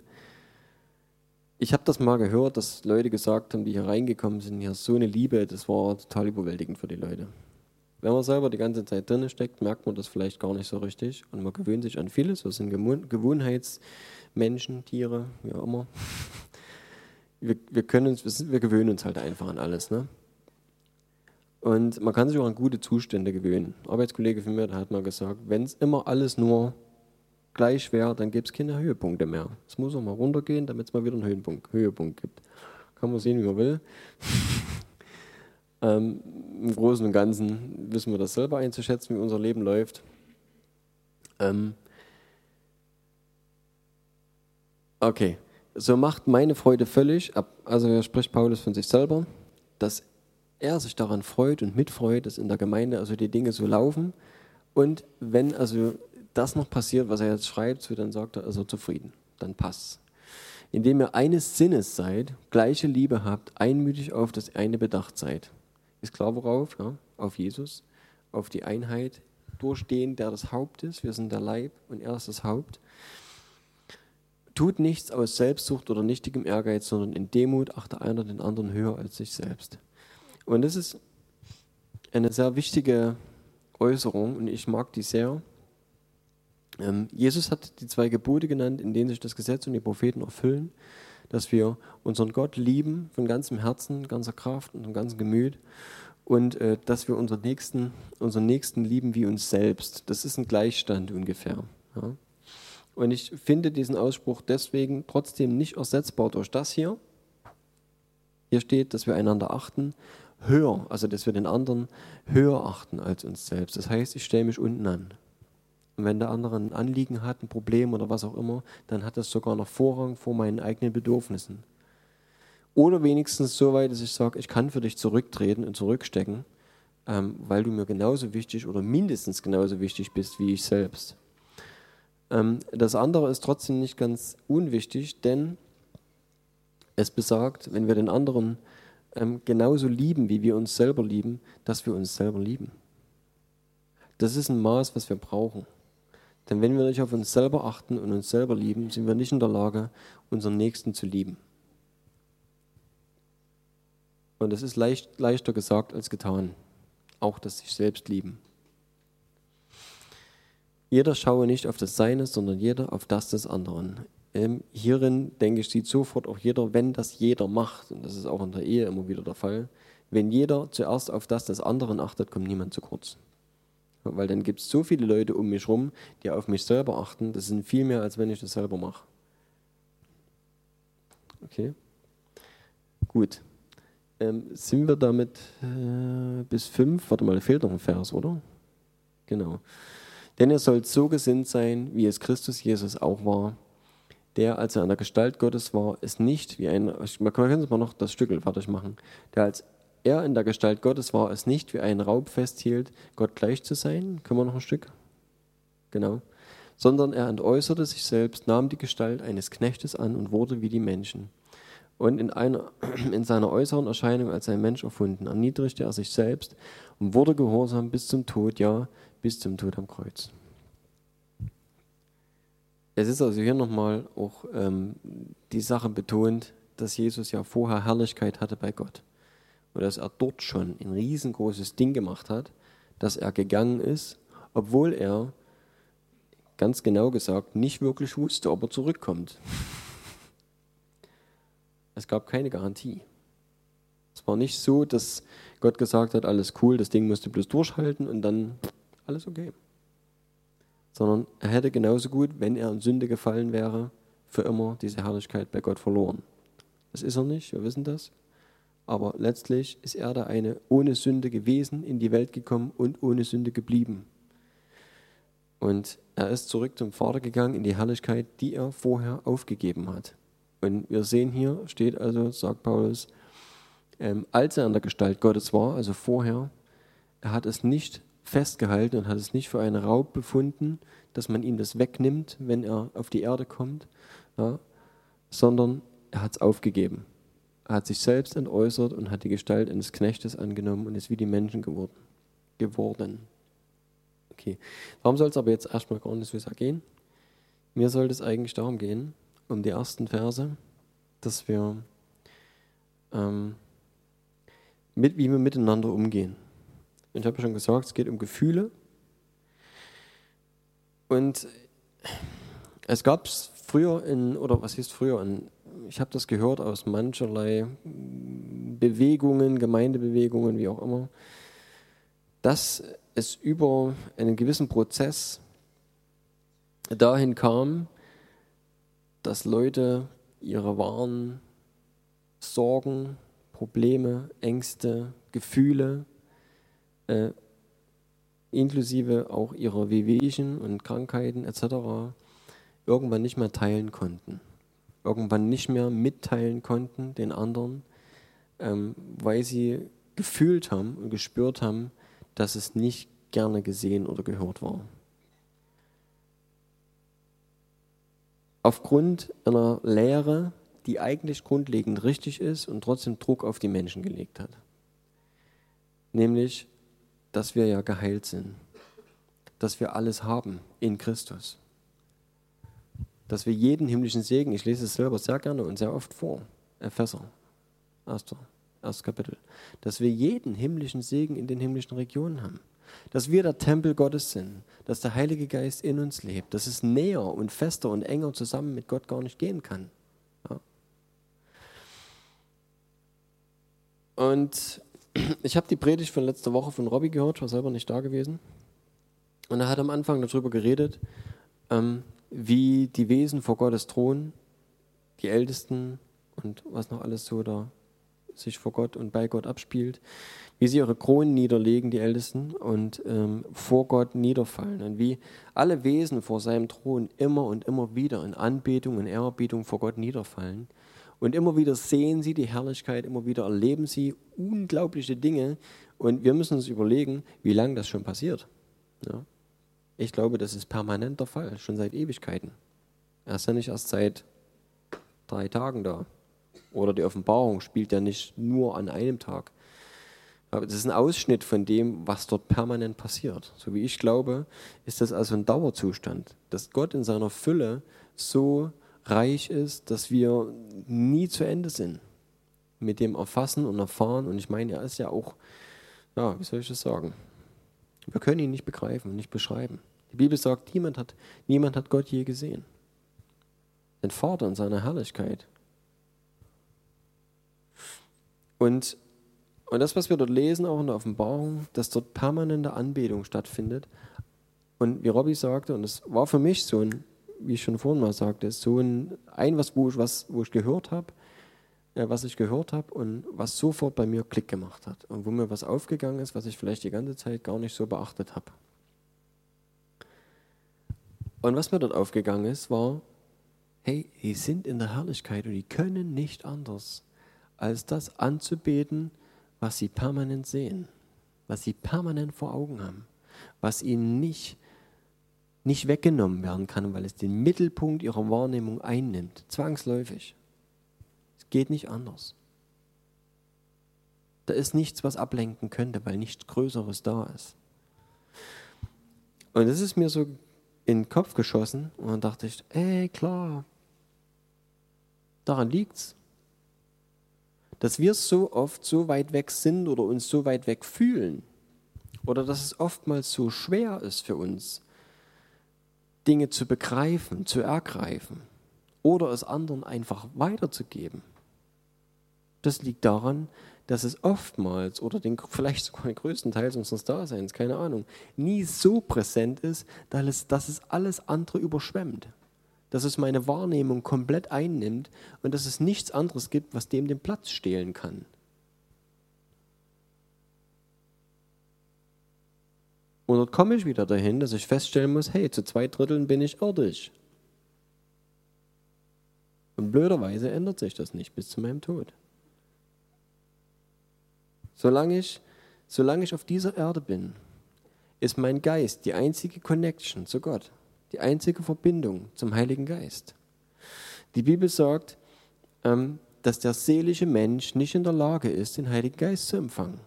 Ich habe das mal gehört, dass Leute gesagt haben, die hier reingekommen sind, hier so eine Liebe, das war total überwältigend für die Leute. Wenn man selber die ganze Zeit drin steckt, merkt man das vielleicht gar nicht so richtig und man gewöhnt sich an vieles. Wir sind Gewohnheitsmenschen, Tiere, wie auch immer. Wir, wir, können uns, wir, gewöhnen uns halt einfach an alles. Ne? Und man kann sich auch an gute Zustände gewöhnen. Arbeitskollege von mir hat mal gesagt, wenn es immer alles nur gleich wäre, dann gäbe es keine Höhepunkte mehr. Es muss auch mal runtergehen, damit es mal wieder einen Höhepunkt, Höhepunkt gibt. Kann man sehen, wie man will. (laughs) ähm, Im Großen und Ganzen wissen wir das selber einzuschätzen, wie unser Leben läuft. Ähm, okay, so macht meine Freude völlig, ab, also hier spricht Paulus von sich selber, dass er sich daran freut und mitfreut, dass in der Gemeinde also die Dinge so laufen. Und wenn also das noch passiert, was er jetzt schreibt, dann sagt er, also zufrieden, dann passt's. Indem ihr eines Sinnes seid, gleiche Liebe habt, einmütig auf das eine bedacht seid. Ist klar worauf? Ja? Auf Jesus, auf die Einheit, durch den, der das Haupt ist. Wir sind der Leib und er ist das Haupt. Tut nichts aus Selbstsucht oder nichtigem Ehrgeiz, sondern in Demut achte einer den anderen höher als sich selbst. Und das ist eine sehr wichtige Äußerung und ich mag die sehr. Ähm, Jesus hat die zwei Gebote genannt, in denen sich das Gesetz und die Propheten erfüllen, dass wir unseren Gott lieben von ganzem Herzen, ganzer Kraft und ganzem Gemüt und äh, dass wir unseren Nächsten, unseren Nächsten lieben wie uns selbst. Das ist ein Gleichstand ungefähr. Ja. Und ich finde diesen Ausspruch deswegen trotzdem nicht ersetzbar durch das hier. Hier steht, dass wir einander achten, höher, also dass wir den anderen höher achten als uns selbst. Das heißt, ich stelle mich unten an. Und wenn der andere ein Anliegen hat, ein Problem oder was auch immer, dann hat das sogar noch Vorrang vor meinen eigenen Bedürfnissen. Oder wenigstens so weit, dass ich sage, ich kann für dich zurücktreten und zurückstecken, ähm, weil du mir genauso wichtig oder mindestens genauso wichtig bist wie ich selbst. Ähm, das andere ist trotzdem nicht ganz unwichtig, denn es besagt, wenn wir den anderen ähm, genauso lieben, wie wir uns selber lieben, dass wir uns selber lieben. Das ist ein Maß, was wir brauchen. Denn wenn wir nicht auf uns selber achten und uns selber lieben, sind wir nicht in der Lage, unseren Nächsten zu lieben. Und das ist leicht, leichter gesagt als getan. Auch das sich selbst lieben. Jeder schaue nicht auf das Seine, sondern jeder auf das des anderen. Ähm, hierin, denke ich, sieht sofort auch jeder, wenn das jeder macht, und das ist auch in der Ehe immer wieder der Fall, wenn jeder zuerst auf das des anderen achtet, kommt niemand zu kurz. Weil dann gibt es so viele Leute um mich herum, die auf mich selber achten. Das sind viel mehr, als wenn ich das selber mache. Okay? Gut. Ähm, sind wir damit äh, bis fünf? Warte mal, da fehlt noch ein Vers, oder? Genau. Denn ihr sollt so gesinnt sein, wie es Christus Jesus auch war, der, als er in der Gestalt Gottes war, es nicht wie ein, man kann es mal noch das Stückel fertig machen, der, als er in der Gestalt Gottes war, es nicht wie ein Raub festhielt, Gott gleich zu sein. Können wir noch ein Stück? Genau. Sondern er entäußerte sich selbst, nahm die Gestalt eines Knechtes an und wurde wie die Menschen und in, einer, (clears throat) in seiner äußeren Erscheinung als ein Mensch erfunden, erniedrigte er sich selbst und wurde gehorsam bis zum Tod, ja, bis zum Tod am Kreuz. Es ist also hier nochmal auch ähm, die Sache betont, dass Jesus ja vorher Herrlichkeit hatte bei Gott und dass er dort schon ein riesengroßes Ding gemacht hat, dass er gegangen ist, obwohl er ganz genau gesagt nicht wirklich wusste, ob er zurückkommt. Es gab keine Garantie. Es war nicht so, dass Gott gesagt hat, alles cool, das Ding musst du bloß durchhalten und dann alles okay. Sondern er hätte genauso gut, wenn er in Sünde gefallen wäre, für immer diese Herrlichkeit bei Gott verloren. Das ist er nicht, wir wissen das. Aber letztlich ist er der eine ohne Sünde gewesen, in die Welt gekommen und ohne Sünde geblieben. Und er ist zurück zum Vater gegangen in die Herrlichkeit, die er vorher aufgegeben hat. Und wir sehen hier, steht also, sagt Paulus, ähm, als er in der Gestalt Gottes war, also vorher, er hat es nicht festgehalten und hat es nicht für einen Raub befunden, dass man ihm das wegnimmt, wenn er auf die Erde kommt, ja, sondern er hat es aufgegeben. Hat sich selbst entäußert und hat die Gestalt eines Knechtes angenommen und ist wie die Menschen geworden. geworden. Okay, warum soll es aber jetzt erstmal gar nicht so gehen? Mir sollte es eigentlich darum gehen, um die ersten Verse, dass wir, ähm, mit, wie wir miteinander umgehen. Ich habe ja schon gesagt, es geht um Gefühle. Und es gab es früher in, oder was hieß früher, in, ich habe das gehört aus mancherlei Bewegungen, Gemeindebewegungen, wie auch immer, dass es über einen gewissen Prozess dahin kam, dass Leute ihre wahren Sorgen, Probleme, Ängste, Gefühle, äh, inklusive auch ihrer Wehwehchen und Krankheiten etc., irgendwann nicht mehr teilen konnten. Irgendwann nicht mehr mitteilen konnten den anderen, ähm, weil sie gefühlt haben und gespürt haben, dass es nicht gerne gesehen oder gehört war. Aufgrund einer Lehre, die eigentlich grundlegend richtig ist und trotzdem Druck auf die Menschen gelegt hat. Nämlich, dass wir ja geheilt sind, dass wir alles haben in Christus, dass wir jeden himmlischen Segen, ich lese es selber sehr gerne und sehr oft vor, Epheser, erster, erstes Kapitel, dass wir jeden himmlischen Segen in den himmlischen Regionen haben, dass wir der Tempel Gottes sind, dass der Heilige Geist in uns lebt, dass es näher und fester und enger zusammen mit Gott gar nicht gehen kann. Ja. Und (clears throat) ich habe die Predigt von letzter Woche von Robby gehört, war selber nicht da gewesen. Und er hat am Anfang darüber geredet, ähm, wie die Wesen vor Gottes Thron, die Ältesten und was noch alles so da sich vor Gott und bei Gott abspielt, wie sie ihre Kronen niederlegen, die Ältesten, und ähm, vor Gott niederfallen. Und wie alle Wesen vor seinem Thron immer und immer wieder in Anbetung und Ehrerbietung vor Gott niederfallen. Und immer wieder sehen sie die Herrlichkeit, immer wieder erleben sie unglaubliche Dinge. Und wir müssen uns überlegen, wie lange das schon passiert. Ja? Ich glaube, das ist permanent der Fall, schon seit Ewigkeiten. Er ist ja nicht erst seit drei Tagen da. Oder die Offenbarung spielt ja nicht nur an einem Tag. Aber das ist ein Ausschnitt von dem, was dort permanent passiert. So wie ich glaube, ist das also ein Dauerzustand, dass Gott in seiner Fülle so reich ist, dass wir nie zu Ende sind mit dem Erfassen und Erfahren. Und ich meine, er ist ja auch, ja, wie soll ich das sagen? Wir können ihn nicht begreifen, nicht beschreiben. Die Bibel sagt, niemand hat, niemand hat Gott je gesehen. Den Vater in seiner Herrlichkeit. Und, und das, was wir dort lesen, auch in der Offenbarung, dass dort permanente Anbetung stattfindet. Und wie Robby sagte, und es war für mich so ein wie ich schon vorhin mal sagte, so ein, ein was, wo ich, was, wo ich gehört habe, was ich gehört habe und was sofort bei mir Klick gemacht hat und wo mir was aufgegangen ist, was ich vielleicht die ganze Zeit gar nicht so beachtet habe. Und was mir dort aufgegangen ist, war, hey, die sind in der Herrlichkeit und die können nicht anders, als das anzubeten, was sie permanent sehen, was sie permanent vor Augen haben, was ihnen nicht nicht weggenommen werden kann, weil es den Mittelpunkt ihrer Wahrnehmung einnimmt, zwangsläufig. Geht nicht anders. Da ist nichts, was ablenken könnte, weil nichts Größeres da ist. Und das ist mir so in den Kopf geschossen und dann dachte ich, ey, klar, daran liegt's. Dass wir so oft so weit weg sind oder uns so weit weg fühlen. Oder dass es oftmals so schwer ist für uns, Dinge zu begreifen, zu ergreifen oder es anderen einfach weiterzugeben. Das liegt daran, dass es oftmals oder den, vielleicht sogar den größten Teil unseres Daseins, keine Ahnung, nie so präsent ist, dass es, dass es alles andere überschwemmt. Dass es meine Wahrnehmung komplett einnimmt und dass es nichts anderes gibt, was dem den Platz stehlen kann. Und dort komme ich wieder dahin, dass ich feststellen muss, hey, zu zwei Dritteln bin ich irdisch. Und blöderweise ändert sich das nicht bis zu meinem Tod. Solange ich, solange ich auf dieser Erde bin, ist mein Geist die einzige Connection zu Gott, die einzige Verbindung zum Heiligen Geist. Die Bibel sagt, ähm, dass der seelische Mensch nicht in der Lage ist, den Heiligen Geist zu empfangen.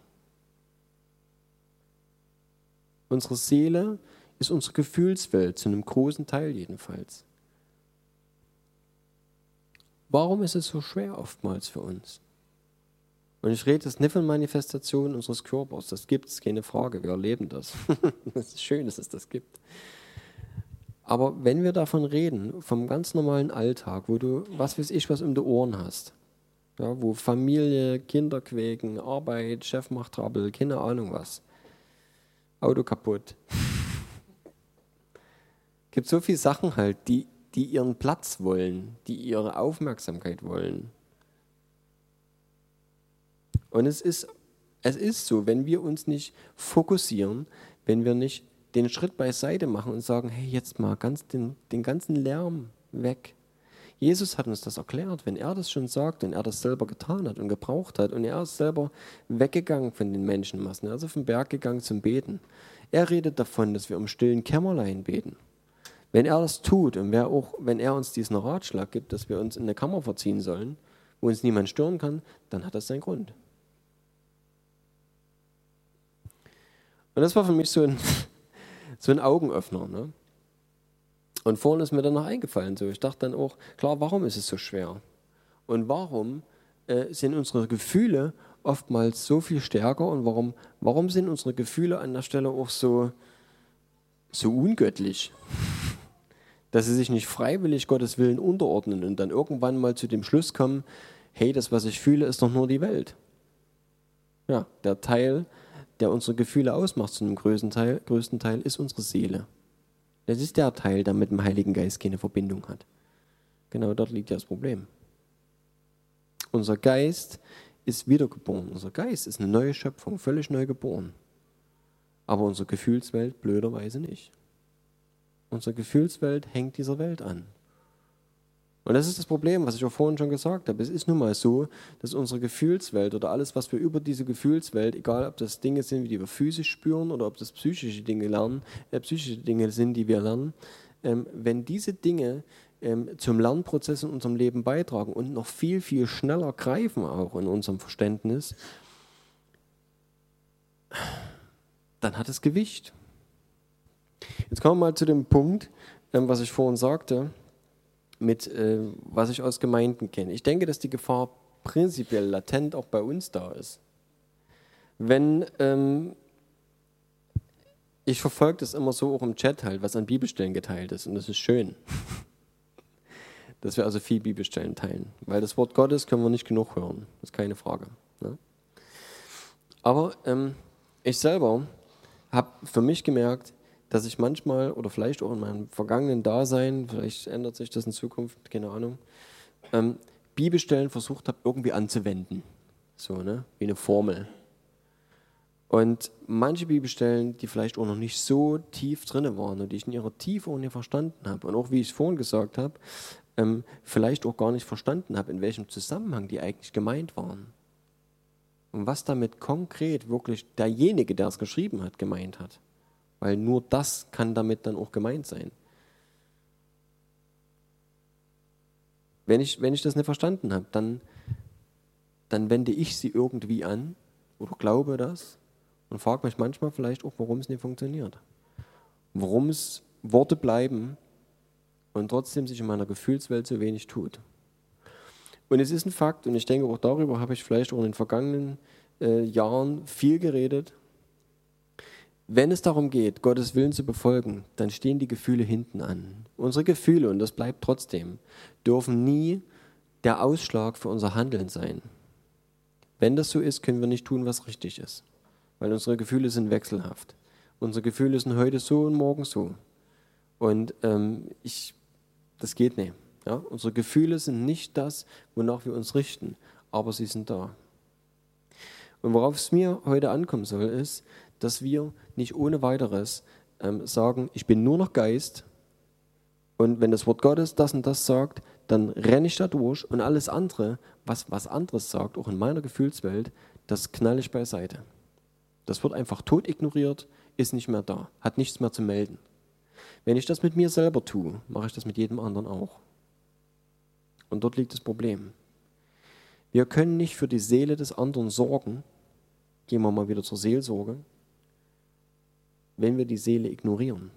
Unsere Seele ist unsere Gefühlswelt, zu einem großen Teil jedenfalls. Warum ist es so schwer oftmals für uns? Und ich rede jetzt nicht von Manifestationen unseres Körpers, das gibt es, keine Frage, wir erleben das. (laughs) Es ist schön, dass es das gibt. Aber wenn wir davon reden, vom ganz normalen Alltag, wo du, was weiß ich, was um die Ohren hast, ja, wo Familie, Kinder quäken, Arbeit, Chef macht Trouble, keine Ahnung was, Auto kaputt. (laughs) gibt so viele Sachen halt, die, die ihren Platz wollen, die ihre Aufmerksamkeit wollen. Und es ist, es ist so, wenn wir uns nicht fokussieren, wenn wir nicht den Schritt beiseite machen und sagen, hey, jetzt mal ganz den, den ganzen Lärm weg. Jesus hat uns das erklärt, wenn er das schon sagt und er das selber getan hat und gebraucht hat und er ist selber weggegangen von den Menschenmassen, also vom Berg gegangen zum Beten. Er redet davon, dass wir im stillen Kämmerlein beten. Wenn er das tut und wer auch, wenn er uns diesen Ratschlag gibt, dass wir uns in eine Kammer verziehen sollen, wo uns niemand stören kann, dann hat das seinen Grund. Und das war für mich so ein, (laughs) so ein Augenöffner. Ne? Und vorhin ist mir dann noch eingefallen, so ich dachte dann auch, klar, warum ist es so schwer? Und warum äh, sind unsere Gefühle oftmals so viel stärker und warum, warum sind unsere Gefühle an der Stelle auch so, so ungöttlich? (laughs) Dass sie sich nicht freiwillig Gottes Willen unterordnen und dann irgendwann mal zu dem Schluss kommen, hey, das, was ich fühle, ist doch nur die Welt. Ja, der Teil, der unsere Gefühle ausmacht, zu einem größten Teil, größten Teil ist unsere Seele. Das ist der Teil, der mit dem Heiligen Geist keine Verbindung hat. Genau dort liegt ja das Problem. Unser Geist ist wiedergeboren. Unser Geist ist eine neue Schöpfung, völlig neu geboren. Aber unsere Gefühlswelt blöderweise nicht. Unsere Gefühlswelt hängt dieser Welt an. Und das ist das Problem, was ich auch vorhin schon gesagt habe. Es ist nun mal so, dass unsere Gefühlswelt oder alles, was wir über diese Gefühlswelt, egal ob das Dinge sind, die wir physisch spüren oder ob das psychische Dinge lernen, äh, psychische Dinge sind, die wir lernen, ähm, wenn diese Dinge ähm, zum Lernprozess in unserem Leben beitragen und noch viel, viel schneller greifen auch in unserem Verständnis, dann hat es Gewicht. Jetzt kommen wir mal zu dem Punkt, ähm, was ich vorhin sagte mit, äh, was ich aus Gemeinden kenne. Ich denke, dass die Gefahr prinzipiell latent auch bei uns da ist. Wenn ähm, ich verfolge das immer so auch im Chat halt, was an Bibelstellen geteilt ist und das ist schön. (laughs) dass wir also viel Bibelstellen teilen, weil das Wort Gottes können wir nicht genug hören, das ist keine Frage. Ne? Aber ähm, ich selber habe für mich gemerkt, dass ich manchmal oder vielleicht auch in meinem vergangenen Dasein, vielleicht ändert sich das in Zukunft, keine Ahnung, ähm, Bibelstellen versucht habe, irgendwie anzuwenden. So, ne? Wie eine Formel. Und manche Bibelstellen, die vielleicht auch noch nicht so tief drin waren und die ich in ihrer Tiefe nicht verstanden habe und auch wie ich es vorhin gesagt habe, ähm, vielleicht auch gar nicht verstanden habe, in welchem Zusammenhang die eigentlich gemeint waren. Und was damit konkret wirklich derjenige, der es geschrieben hat, gemeint hat. Weil nur das kann damit dann auch gemeint sein. Wenn ich, wenn ich das nicht verstanden habe, dann, dann wende ich sie irgendwie an oder glaube das und frage mich manchmal vielleicht auch, warum es nicht funktioniert. Warum es Worte bleiben und trotzdem sich in meiner Gefühlswelt so wenig tut. Und es ist ein Fakt, und ich denke auch darüber habe ich vielleicht auch in den vergangenen äh, Jahren viel geredet, wenn es darum geht, Gottes Willen zu befolgen, dann stehen die Gefühle hinten an. Unsere Gefühle, und das bleibt trotzdem, dürfen nie der Ausschlag für unser Handeln sein. Wenn das so ist, können wir nicht tun, was richtig ist, weil unsere Gefühle sind wechselhaft. Unsere Gefühle sind heute so und morgen so. Und ähm, ich, das geht nicht. Ja? Unsere Gefühle sind nicht das, wonach wir uns richten, aber sie sind da. Und worauf es mir heute ankommen soll, ist, dass wir nicht ohne weiteres ähm, sagen, ich bin nur noch Geist und wenn das Wort Gottes das und das sagt, dann renne ich da durch und alles andere, was was anderes sagt, auch in meiner Gefühlswelt, das knalle ich beiseite. Das wird einfach tot ignoriert, ist nicht mehr da, hat nichts mehr zu melden. Wenn ich das mit mir selber tue, mache ich das mit jedem anderen auch. Und dort liegt das Problem. Wir können nicht für die Seele des anderen sorgen. Gehen wir mal wieder zur Seelsorge wenn wir die Seele ignorieren.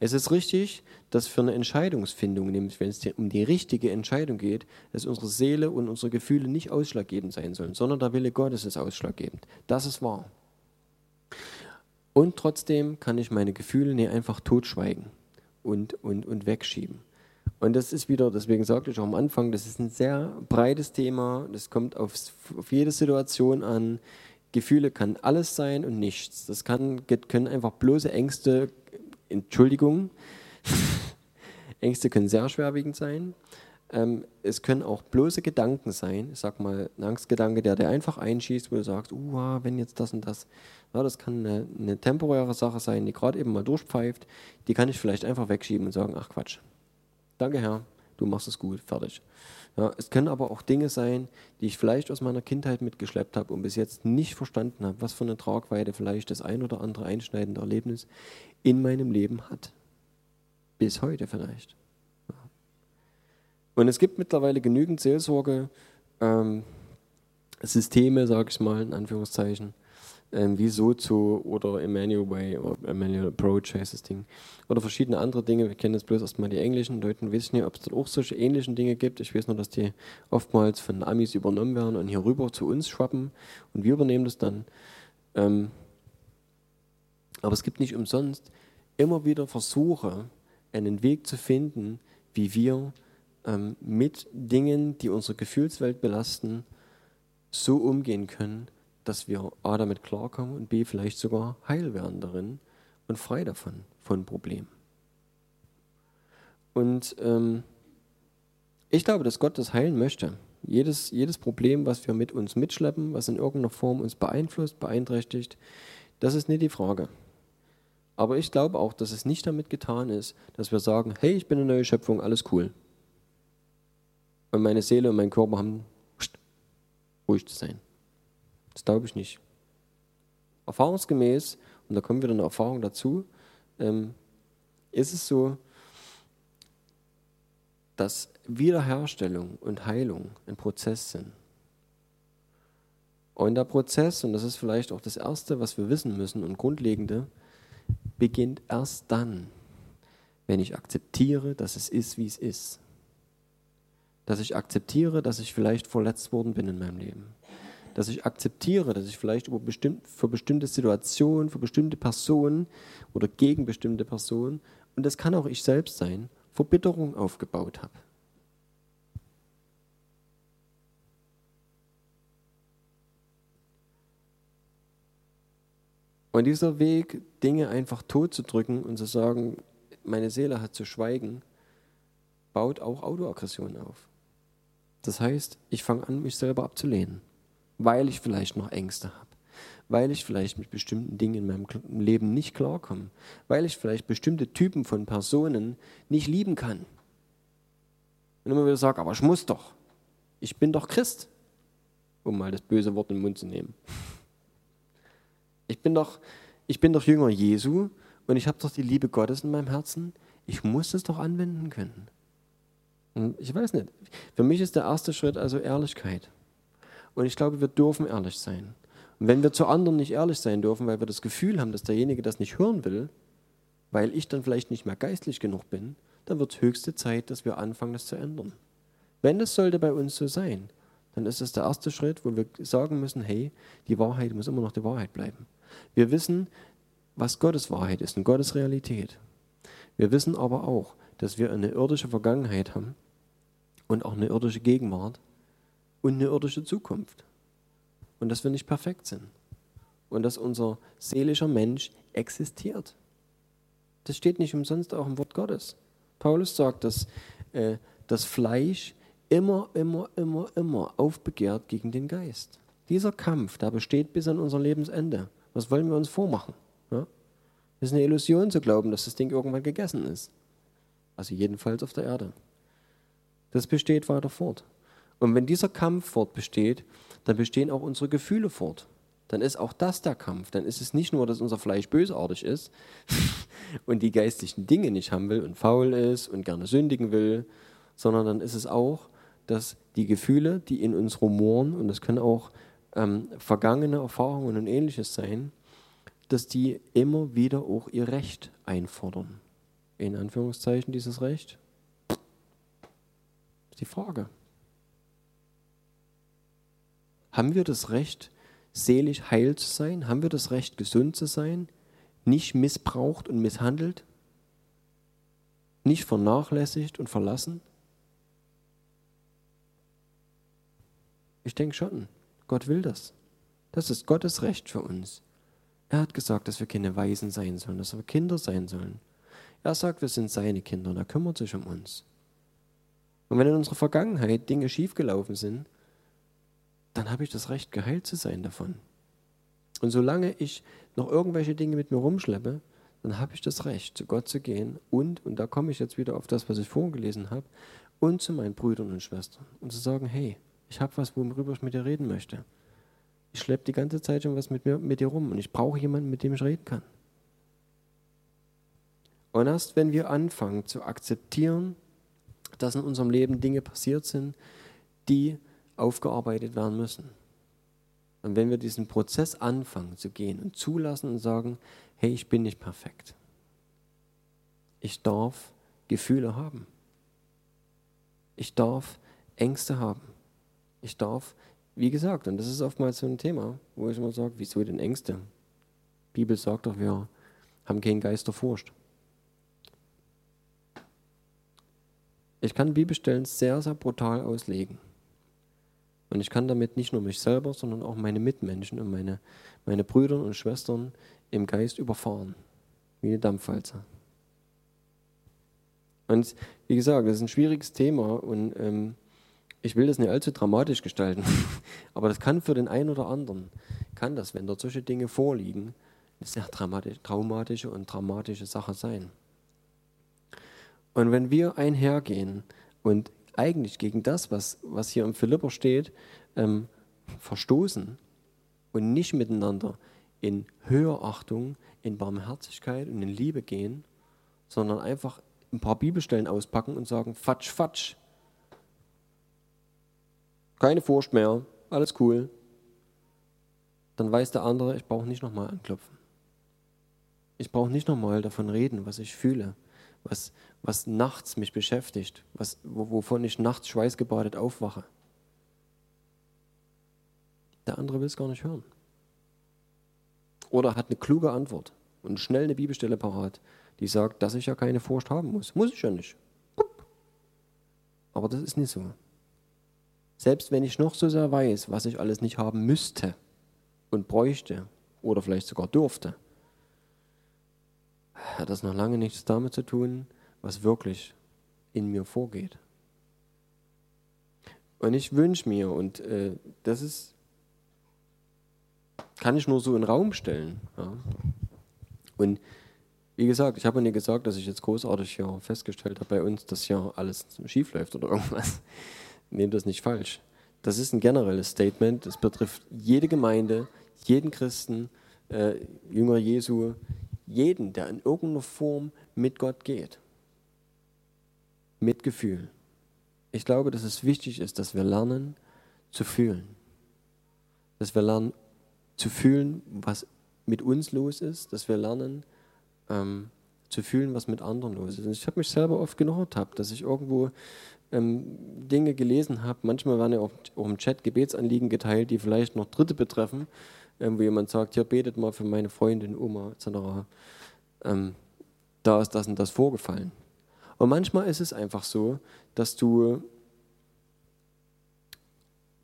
Es ist richtig, dass für eine Entscheidungsfindung, nämlich wenn es um die richtige Entscheidung geht, dass unsere Seele und unsere Gefühle nicht ausschlaggebend sein sollen, sondern der Wille Gottes ist ausschlaggebend. Das ist wahr. Und trotzdem kann ich meine Gefühle nicht einfach totschweigen und, und, und wegschieben. Und das ist wieder, deswegen sagte ich auch am Anfang, das ist ein sehr breites Thema, das kommt auf, auf jede Situation an. Gefühle kann alles sein und nichts. Das kann, können einfach bloße Ängste Entschuldigung, (laughs) Ängste können sehr schwerwiegend sein. Ähm, es können auch bloße Gedanken sein. Ich sag mal, ein Angstgedanke, der dir einfach einschießt, wo du sagst, uh, wenn jetzt das und das. Ja, das kann eine, eine temporäre Sache sein, die gerade eben mal durchpfeift. Die kann ich vielleicht einfach wegschieben und sagen, ach Quatsch. Danke, Herr, du machst es gut, fertig. Ja, es können aber auch Dinge sein, die ich vielleicht aus meiner Kindheit mitgeschleppt habe und bis jetzt nicht verstanden habe, was für eine Tragweite vielleicht das ein oder andere einschneidende Erlebnis in meinem Leben hat. Bis heute vielleicht. Ja. Und es gibt mittlerweile genügend Seelsorge, ähm, Systeme, sage ich mal, in Anführungszeichen, ähm, wie Sozo oder Emmanuel Way oder Emmanuel Approach heißt das Ding. Oder verschiedene andere Dinge. Wir kennen jetzt bloß erstmal die englischen. Leuten wissen nicht, ob es dort auch solche ähnlichen Dinge gibt. Ich weiß nur, dass die oftmals von Amis übernommen werden und hier rüber zu uns schwappen und wir übernehmen das dann. Ähm, aber es gibt nicht umsonst immer wieder Versuche, einen Weg zu finden, wie wir ähm, mit Dingen, die unsere Gefühlswelt belasten, so umgehen können, dass wir A damit klarkommen und B vielleicht sogar heil werden darin und frei davon, von Problemen. Und ähm, ich glaube, dass Gott das heilen möchte. Jedes, jedes Problem, was wir mit uns mitschleppen, was in irgendeiner Form uns beeinflusst, beeinträchtigt, das ist nicht die Frage. Aber ich glaube auch, dass es nicht damit getan ist, dass wir sagen, hey, ich bin eine neue Schöpfung, alles cool. Und meine Seele und mein Körper haben ruhig zu sein. Das glaube ich nicht. Erfahrungsgemäß, und da kommt wieder eine Erfahrung dazu, ähm, ist es so, dass Wiederherstellung und Heilung ein Prozess sind. Und der Prozess, und das ist vielleicht auch das Erste, was wir wissen müssen und Grundlegende, beginnt erst dann, wenn ich akzeptiere, dass es ist, wie es ist. Dass ich akzeptiere, dass ich vielleicht verletzt worden bin in meinem Leben dass ich akzeptiere, dass ich vielleicht bestimmt, für bestimmte Situationen, für bestimmte Personen oder gegen bestimmte Personen, und das kann auch ich selbst sein, Verbitterung aufgebaut habe. Und dieser Weg, Dinge einfach tot zu drücken und zu sagen, meine Seele hat zu schweigen, baut auch Autoaggression auf. Das heißt, ich fange an, mich selber abzulehnen weil ich vielleicht noch Ängste habe, weil ich vielleicht mit bestimmten Dingen in meinem Leben nicht klarkomme, weil ich vielleicht bestimmte Typen von Personen nicht lieben kann. Und immer wieder sage, aber ich muss doch, ich bin doch Christ, um mal das böse Wort in den Mund zu nehmen. Ich bin doch, ich bin doch Jünger Jesu und ich habe doch die Liebe Gottes in meinem Herzen. Ich muss es doch anwenden können. Und ich weiß nicht. Für mich ist der erste Schritt also Ehrlichkeit. Und ich glaube, wir dürfen ehrlich sein. Und wenn wir zu anderen nicht ehrlich sein dürfen, weil wir das Gefühl haben, dass derjenige das nicht hören will, weil ich dann vielleicht nicht mehr geistlich genug bin, dann wird es höchste Zeit, dass wir anfangen, das zu ändern. Wenn das sollte bei uns so sein, dann ist es der erste Schritt, wo wir sagen müssen, hey, die Wahrheit muss immer noch die Wahrheit bleiben. Wir wissen, was Gottes Wahrheit ist und Gottes Realität. Wir wissen aber auch, dass wir eine irdische Vergangenheit haben und auch eine irdische Gegenwart und eine irdische Zukunft. Und dass wir nicht perfekt sind. Und dass unser seelischer Mensch existiert. Das steht nicht umsonst auch im Wort Gottes. Paulus sagt, dass äh, das Fleisch immer, immer, immer, immer aufbegehrt gegen den Geist. Dieser Kampf, der besteht bis an unser Lebensende. Was wollen wir uns vormachen? Ja? Ist eine Illusion zu glauben, dass das Ding irgendwann gegessen ist. Also jedenfalls auf der Erde. Das besteht weiter fort. Und wenn dieser Kampf fortbesteht, dann bestehen auch unsere Gefühle fort. Dann ist auch das der Kampf. Dann ist es nicht nur, dass unser Fleisch bösartig ist (laughs) und die geistlichen Dinge nicht haben will und faul ist und gerne sündigen will, sondern dann ist es auch, dass die Gefühle, die in uns rumoren, und das können auch ähm, vergangene Erfahrungen und ähnliches sein, dass die immer wieder auch ihr Recht einfordern. In Anführungszeichen dieses Recht. Das ist die Frage. Haben wir das Recht, seelisch heil zu sein? Haben wir das Recht, gesund zu sein? Nicht missbraucht und misshandelt? Nicht vernachlässigt und verlassen? Ich denke schon, Gott will das. Das ist Gottes Recht für uns. Er hat gesagt, dass wir keine Weisen sein sollen, dass wir Kinder sein sollen. Er sagt, wir sind seine Kinder und er kümmert sich um uns. Und wenn in unserer Vergangenheit Dinge schiefgelaufen sind, dann habe ich das Recht, geheilt zu sein davon. Und solange ich noch irgendwelche Dinge mit mir rumschleppe, dann habe ich das Recht, zu Gott zu gehen und, und da komme ich jetzt wieder auf das, was ich vorgelesen habe, und zu meinen Brüdern und Schwestern und zu sagen, hey, ich habe was, worüber ich mit dir reden möchte. Ich schleppe die ganze Zeit schon was mit, mir, mit dir rum und ich brauche jemanden, mit dem ich reden kann. Und erst wenn wir anfangen zu akzeptieren, dass in unserem Leben Dinge passiert sind, die aufgearbeitet werden müssen. Und wenn wir diesen Prozess anfangen zu gehen und zulassen und sagen, hey, ich bin nicht perfekt. Ich darf Gefühle haben. Ich darf Ängste haben. Ich darf, wie gesagt, und das ist oftmals so ein Thema, wo ich immer sage, wieso denn Ängste? Die Bibel sagt doch, wir haben keinen Geist der Furcht. Ich kann Bibelstellen sehr, sehr brutal auslegen. Und ich kann damit nicht nur mich selber, sondern auch meine Mitmenschen und meine, meine Brüder und Schwestern im Geist überfahren. Wie eine Dampfwalze. Und wie gesagt, das ist ein schwieriges Thema und ähm, ich will das nicht allzu dramatisch gestalten. (laughs) Aber das kann für den einen oder anderen, kann das, wenn dort solche Dinge vorliegen, eine sehr traumatische und dramatische Sache sein. Und wenn wir einhergehen und eigentlich gegen das, was, was hier im Philipper steht, ähm, verstoßen und nicht miteinander in Höherachtung, in Barmherzigkeit und in Liebe gehen, sondern einfach ein paar Bibelstellen auspacken und sagen, Fatsch, Fatsch. Keine Furcht mehr, alles cool. Dann weiß der andere, ich brauche nicht nochmal anklopfen. Ich brauche nicht nochmal davon reden, was ich fühle, was, was nachts mich beschäftigt, was, wovon ich nachts schweißgebadet aufwache. Der andere will es gar nicht hören. Oder hat eine kluge Antwort und schnell eine Bibelstelle parat, die sagt, dass ich ja keine Furcht haben muss. Muss ich ja nicht. Aber das ist nicht so. Selbst wenn ich noch so sehr weiß, was ich alles nicht haben müsste und bräuchte oder vielleicht sogar dürfte, hat das noch lange nichts damit zu tun, was wirklich in mir vorgeht. Und ich wünsche mir, und äh, das ist, kann ich nur so in den Raum stellen. Ja. Und wie gesagt, ich habe mir gesagt, dass ich jetzt großartig hier festgestellt habe bei uns, dass hier alles schief läuft oder irgendwas. (laughs) Nehmt das nicht falsch. Das ist ein generelles Statement. Das betrifft jede Gemeinde, jeden Christen, äh, Jünger Jesu, jeden, der in irgendeiner Form mit Gott geht. Mit Gefühl. Ich glaube, dass es wichtig ist, dass wir lernen zu fühlen. Dass wir lernen zu fühlen, was mit uns los ist. Dass wir lernen ähm, zu fühlen, was mit anderen los ist. Und ich habe mich selber oft genug ertappt, dass ich irgendwo ähm, Dinge gelesen habe. Manchmal werden ja auch, auch im Chat Gebetsanliegen geteilt, die vielleicht noch Dritte betreffen ähm, wo jemand sagt, ja, betet mal für meine Freundin, Oma etc. Ähm, da ist das und das vorgefallen. Und manchmal ist es einfach so, dass du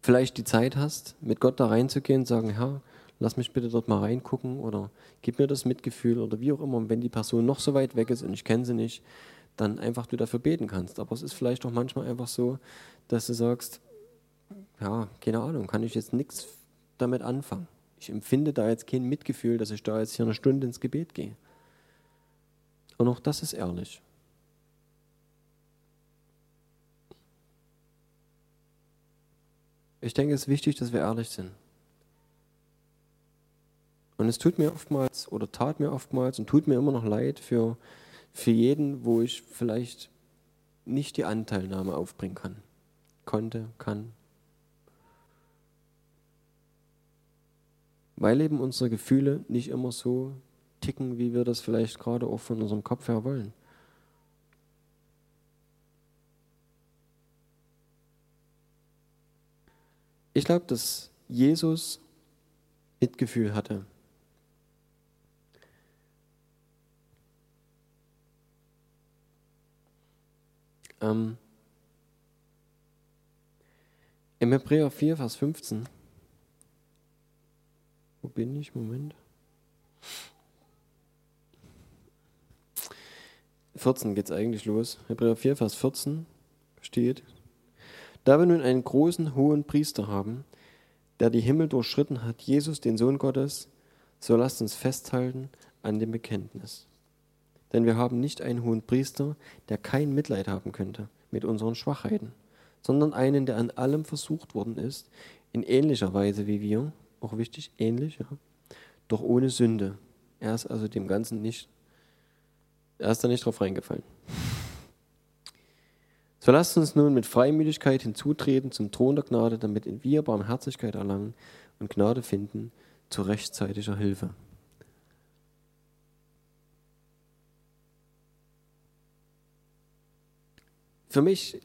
vielleicht die Zeit hast, mit Gott da reinzugehen und sagen, Herr, lass mich bitte dort mal reingucken oder gib mir das Mitgefühl oder wie auch immer. Und wenn die Person noch so weit weg ist und ich kenne sie nicht, dann einfach du dafür beten kannst. Aber es ist vielleicht auch manchmal einfach so, dass du sagst, ja, keine Ahnung, kann ich jetzt nichts damit anfangen. Ich empfinde da jetzt kein Mitgefühl, dass ich da jetzt hier eine Stunde ins Gebet gehe. Und auch das ist ehrlich. Ich denke, es ist wichtig, dass wir ehrlich sind. Und es tut mir oftmals oder tat mir oftmals und tut mir immer noch leid für, für jeden, wo ich vielleicht nicht die Anteilnahme aufbringen kann. Konnte, kann, weil eben unsere Gefühle nicht immer so ticken, wie wir das vielleicht gerade auch von unserem Kopf her wollen. Ich glaube, dass Jesus Mitgefühl hatte. Ähm, Im Hebräer 4, Vers 15 wo bin ich? Moment. 14 geht es eigentlich los. Hebräer 4, Vers 14 steht, da wir nun einen großen, hohen Priester haben, der die Himmel durchschritten hat, Jesus, den Sohn Gottes, so lasst uns festhalten an dem Bekenntnis. Denn wir haben nicht einen hohen Priester, der kein Mitleid haben könnte mit unseren Schwachheiten, sondern einen, der an allem versucht worden ist, in ähnlicher Weise wie wir, auch wichtig, ähnlich, ja, doch ohne Sünde. Er ist also dem Ganzen nicht, er ist da nicht drauf reingefallen. So lasst uns nun mit Freimütigkeit hinzutreten zum Thron der Gnade, damit wir Barmherzigkeit erlangen und Gnade finden zu rechtzeitiger Hilfe. Für mich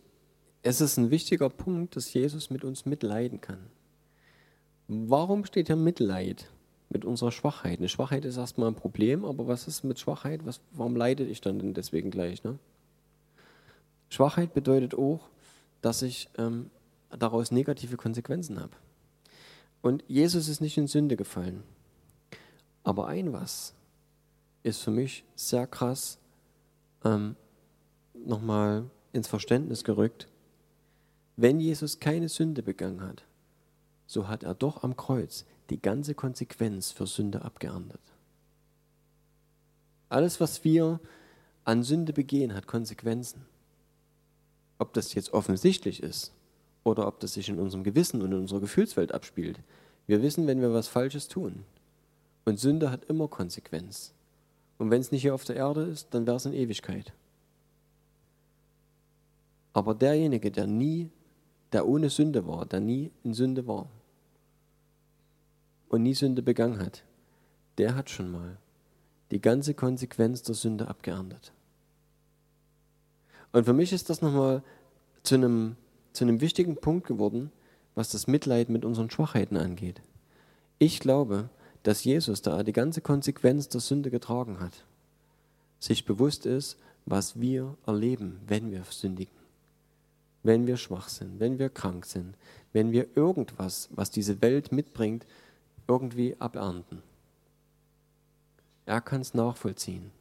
ist es ein wichtiger Punkt, dass Jesus mit uns mitleiden kann. Warum steht hier Mitleid mit unserer Schwachheit? Eine Schwachheit ist erstmal ein Problem, aber was ist mit Schwachheit? Was, warum leide ich dann denn deswegen gleich? Ne? Schwachheit bedeutet auch, dass ich ähm, daraus negative Konsequenzen habe. Und Jesus ist nicht in Sünde gefallen. Aber ein was ist für mich sehr krass ähm, nochmal ins Verständnis gerückt. Wenn Jesus keine Sünde begangen hat, so hat er doch am Kreuz die ganze Konsequenz für Sünde abgeerntet. Alles, was wir an Sünde begehen, hat Konsequenzen. Ob das jetzt offensichtlich ist oder ob das sich in unserem Gewissen und in unserer Gefühlswelt abspielt. Wir wissen, wenn wir was Falsches tun. Und Sünde hat immer Konsequenz. Und wenn es nicht hier auf der Erde ist, dann wäre es in Ewigkeit. Aber derjenige, der nie, der ohne Sünde war, der nie in Sünde war und nie Sünde begangen hat, der hat schon mal die ganze Konsequenz der Sünde abgeerntet. Und für mich ist das nochmal zu einem, zu einem wichtigen Punkt geworden, was das Mitleid mit unseren Schwachheiten angeht. Ich glaube, dass Jesus da die ganze Konsequenz der Sünde getragen hat, sich bewusst ist, was wir erleben, wenn wir sündigen, wenn wir schwach sind, wenn wir krank sind, wenn wir irgendwas, was diese Welt mitbringt, irgendwie abernten. Er kann es nachvollziehen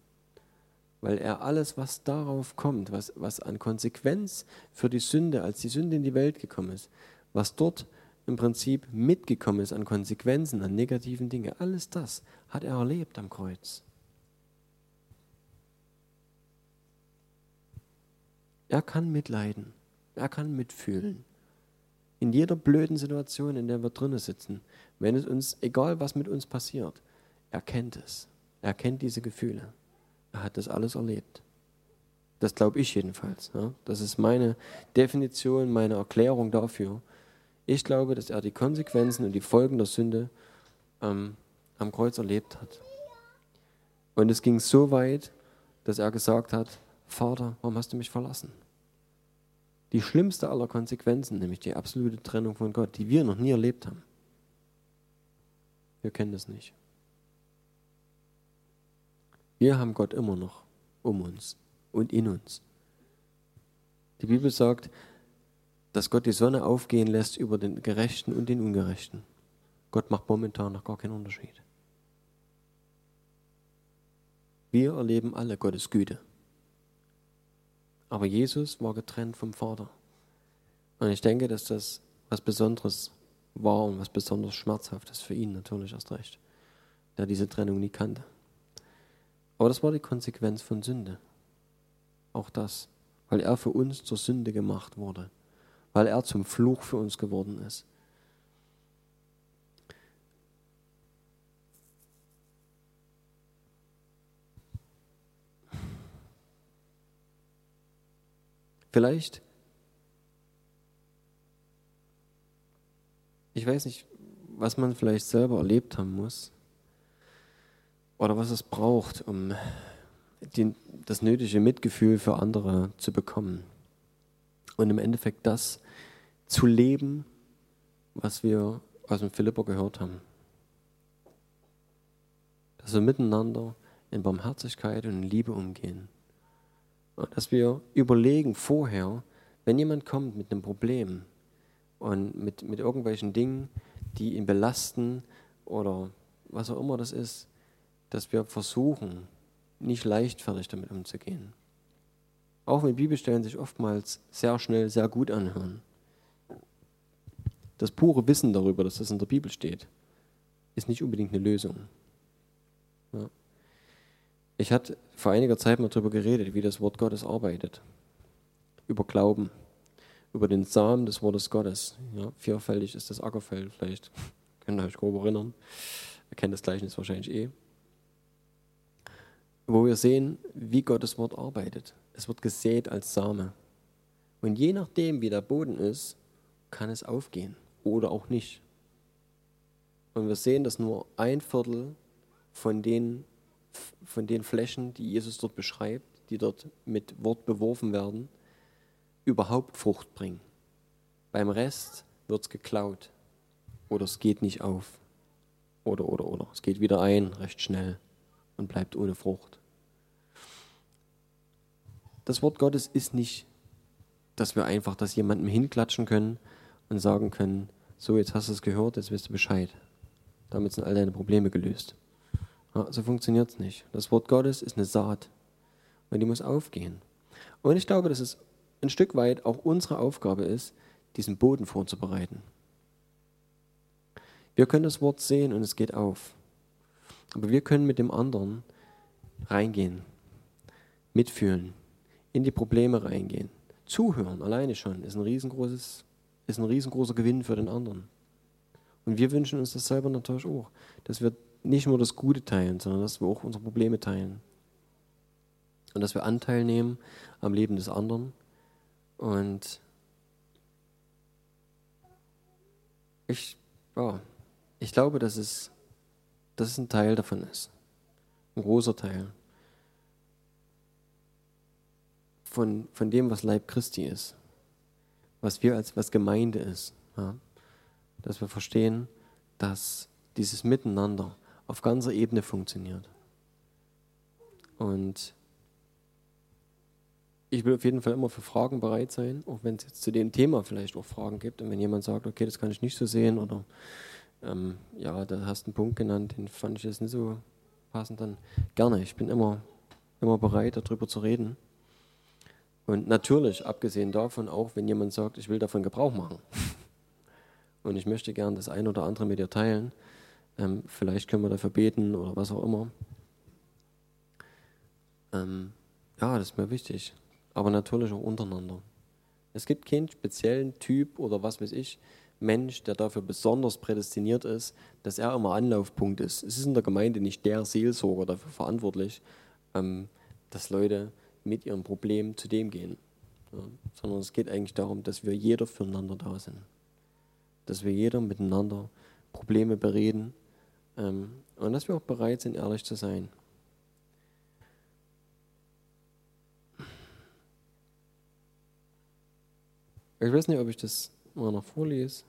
weil er alles, was darauf kommt, was, was an Konsequenz für die Sünde, als die Sünde in die Welt gekommen ist, was dort im Prinzip mitgekommen ist an Konsequenzen, an negativen Dingen, alles das hat er erlebt am Kreuz. Er kann mitleiden, er kann mitfühlen. In jeder blöden Situation, in der wir drinnen sitzen, wenn es uns, egal was mit uns passiert, er kennt es. Er kennt diese Gefühle. Er hat das alles erlebt. Das glaube ich jedenfalls. Ja. Das ist meine Definition, meine Erklärung dafür. Ich glaube, dass er die Konsequenzen und die Folgen der Sünde ähm, am Kreuz erlebt hat. Und es ging so weit, dass er gesagt hat, Vater, warum hast du mich verlassen? Die schlimmste aller Konsequenzen, nämlich die absolute Trennung von Gott, die wir noch nie erlebt haben. Wir kennen das nicht. Wir haben Gott immer noch um uns und in uns. Die Bibel sagt, dass Gott die Sonne aufgehen lässt über den Gerechten und den Ungerechten. Gott macht momentan noch gar keinen Unterschied. Wir erleben alle Gottes Güte. Aber Jesus war getrennt vom Vater. Und ich denke, dass das was Besonderes war und was besonders Schmerzhaftes für ihn natürlich erst recht, der diese Trennung nie kannte. Aber das war die Konsequenz von Sünde. Auch das, weil er für uns zur Sünde gemacht wurde, weil er zum Fluch für uns geworden ist. Vielleicht, ich weiß nicht, was man vielleicht selber erlebt haben muss, oder was es braucht, um die, das nötige Mitgefühl für andere zu bekommen. Und im Endeffekt das zu leben, was wir aus dem Philipper gehört haben. Dass wir miteinander in Barmherzigkeit und in Liebe umgehen. Dass wir überlegen vorher, wenn jemand kommt mit einem Problem und mit, mit irgendwelchen Dingen, die ihn belasten oder was auch immer das ist, dass wir versuchen, nicht leichtfertig damit umzugehen. Auch wenn Bibelstellen sich oftmals sehr schnell sehr gut anhören. Das pure Wissen darüber, dass das in der Bibel steht, ist nicht unbedingt eine Lösung. Ich hatte vor einiger Zeit mal darüber geredet, wie das Wort Gottes arbeitet. Über Glauben, über den Samen des Wortes Gottes. Ja, vierfältig ist das Ackerfeld, vielleicht (laughs) könnt ihr euch grob erinnern. Ihr kennt das Gleichnis wahrscheinlich eh. Wo wir sehen, wie Gottes Wort arbeitet. Es wird gesät als Same. Und je nachdem, wie der Boden ist, kann es aufgehen oder auch nicht. Und wir sehen, dass nur ein Viertel von den, von den Flächen, die Jesus dort beschreibt, die dort mit Wort beworfen werden, überhaupt Frucht bringen. Beim Rest wird es geklaut oder es geht nicht auf. Oder, oder, oder. Es geht wieder ein, recht schnell und bleibt ohne Frucht. Das Wort Gottes ist nicht, dass wir einfach das jemandem hinklatschen können und sagen können, so, jetzt hast du es gehört, jetzt wirst du Bescheid. Damit sind all deine Probleme gelöst. So funktioniert es nicht. Das Wort Gottes ist eine Saat und die muss aufgehen. Und ich glaube, dass es ein Stück weit auch unsere Aufgabe ist, diesen Boden vorzubereiten. Wir können das Wort sehen und es geht auf. Aber wir können mit dem anderen reingehen, mitfühlen, in die Probleme reingehen. Zuhören alleine schon ist ein riesengroßes, ist ein riesengroßer Gewinn für den anderen. Und wir wünschen uns das selber natürlich auch, dass wir nicht nur das Gute teilen, sondern dass wir auch unsere Probleme teilen. Und dass wir Anteil nehmen am Leben des anderen. Und ich, ja, ich glaube, dass es, dass es ein Teil davon ist. Ein großer Teil. Von, von dem, was Leib Christi ist. Was wir als was Gemeinde ist. Ja? Dass wir verstehen, dass dieses Miteinander auf ganzer Ebene funktioniert. Und ich will auf jeden Fall immer für Fragen bereit sein, auch wenn es jetzt zu dem Thema vielleicht auch Fragen gibt. Und wenn jemand sagt, okay, das kann ich nicht so sehen oder ähm, ja, da hast du einen Punkt genannt, den fand ich jetzt nicht so passend, dann gerne. Ich bin immer, immer bereit, darüber zu reden. Und natürlich, abgesehen davon, auch wenn jemand sagt, ich will davon Gebrauch machen (laughs) und ich möchte gern das ein oder andere mit dir teilen, ähm, vielleicht können wir dafür beten oder was auch immer. Ähm, ja, das ist mir wichtig. Aber natürlich auch untereinander. Es gibt keinen speziellen Typ oder was weiß ich, Mensch, der dafür besonders prädestiniert ist, dass er immer Anlaufpunkt ist. Es ist in der Gemeinde nicht der Seelsorger dafür verantwortlich, ähm, dass Leute mit ihrem Problem zu dem gehen. Ja, sondern es geht eigentlich darum, dass wir jeder füreinander da sind. Dass wir jeder miteinander Probleme bereden und dass wir auch bereit sind, ehrlich zu sein. Ich weiß nicht, ob ich das mal noch vorlese.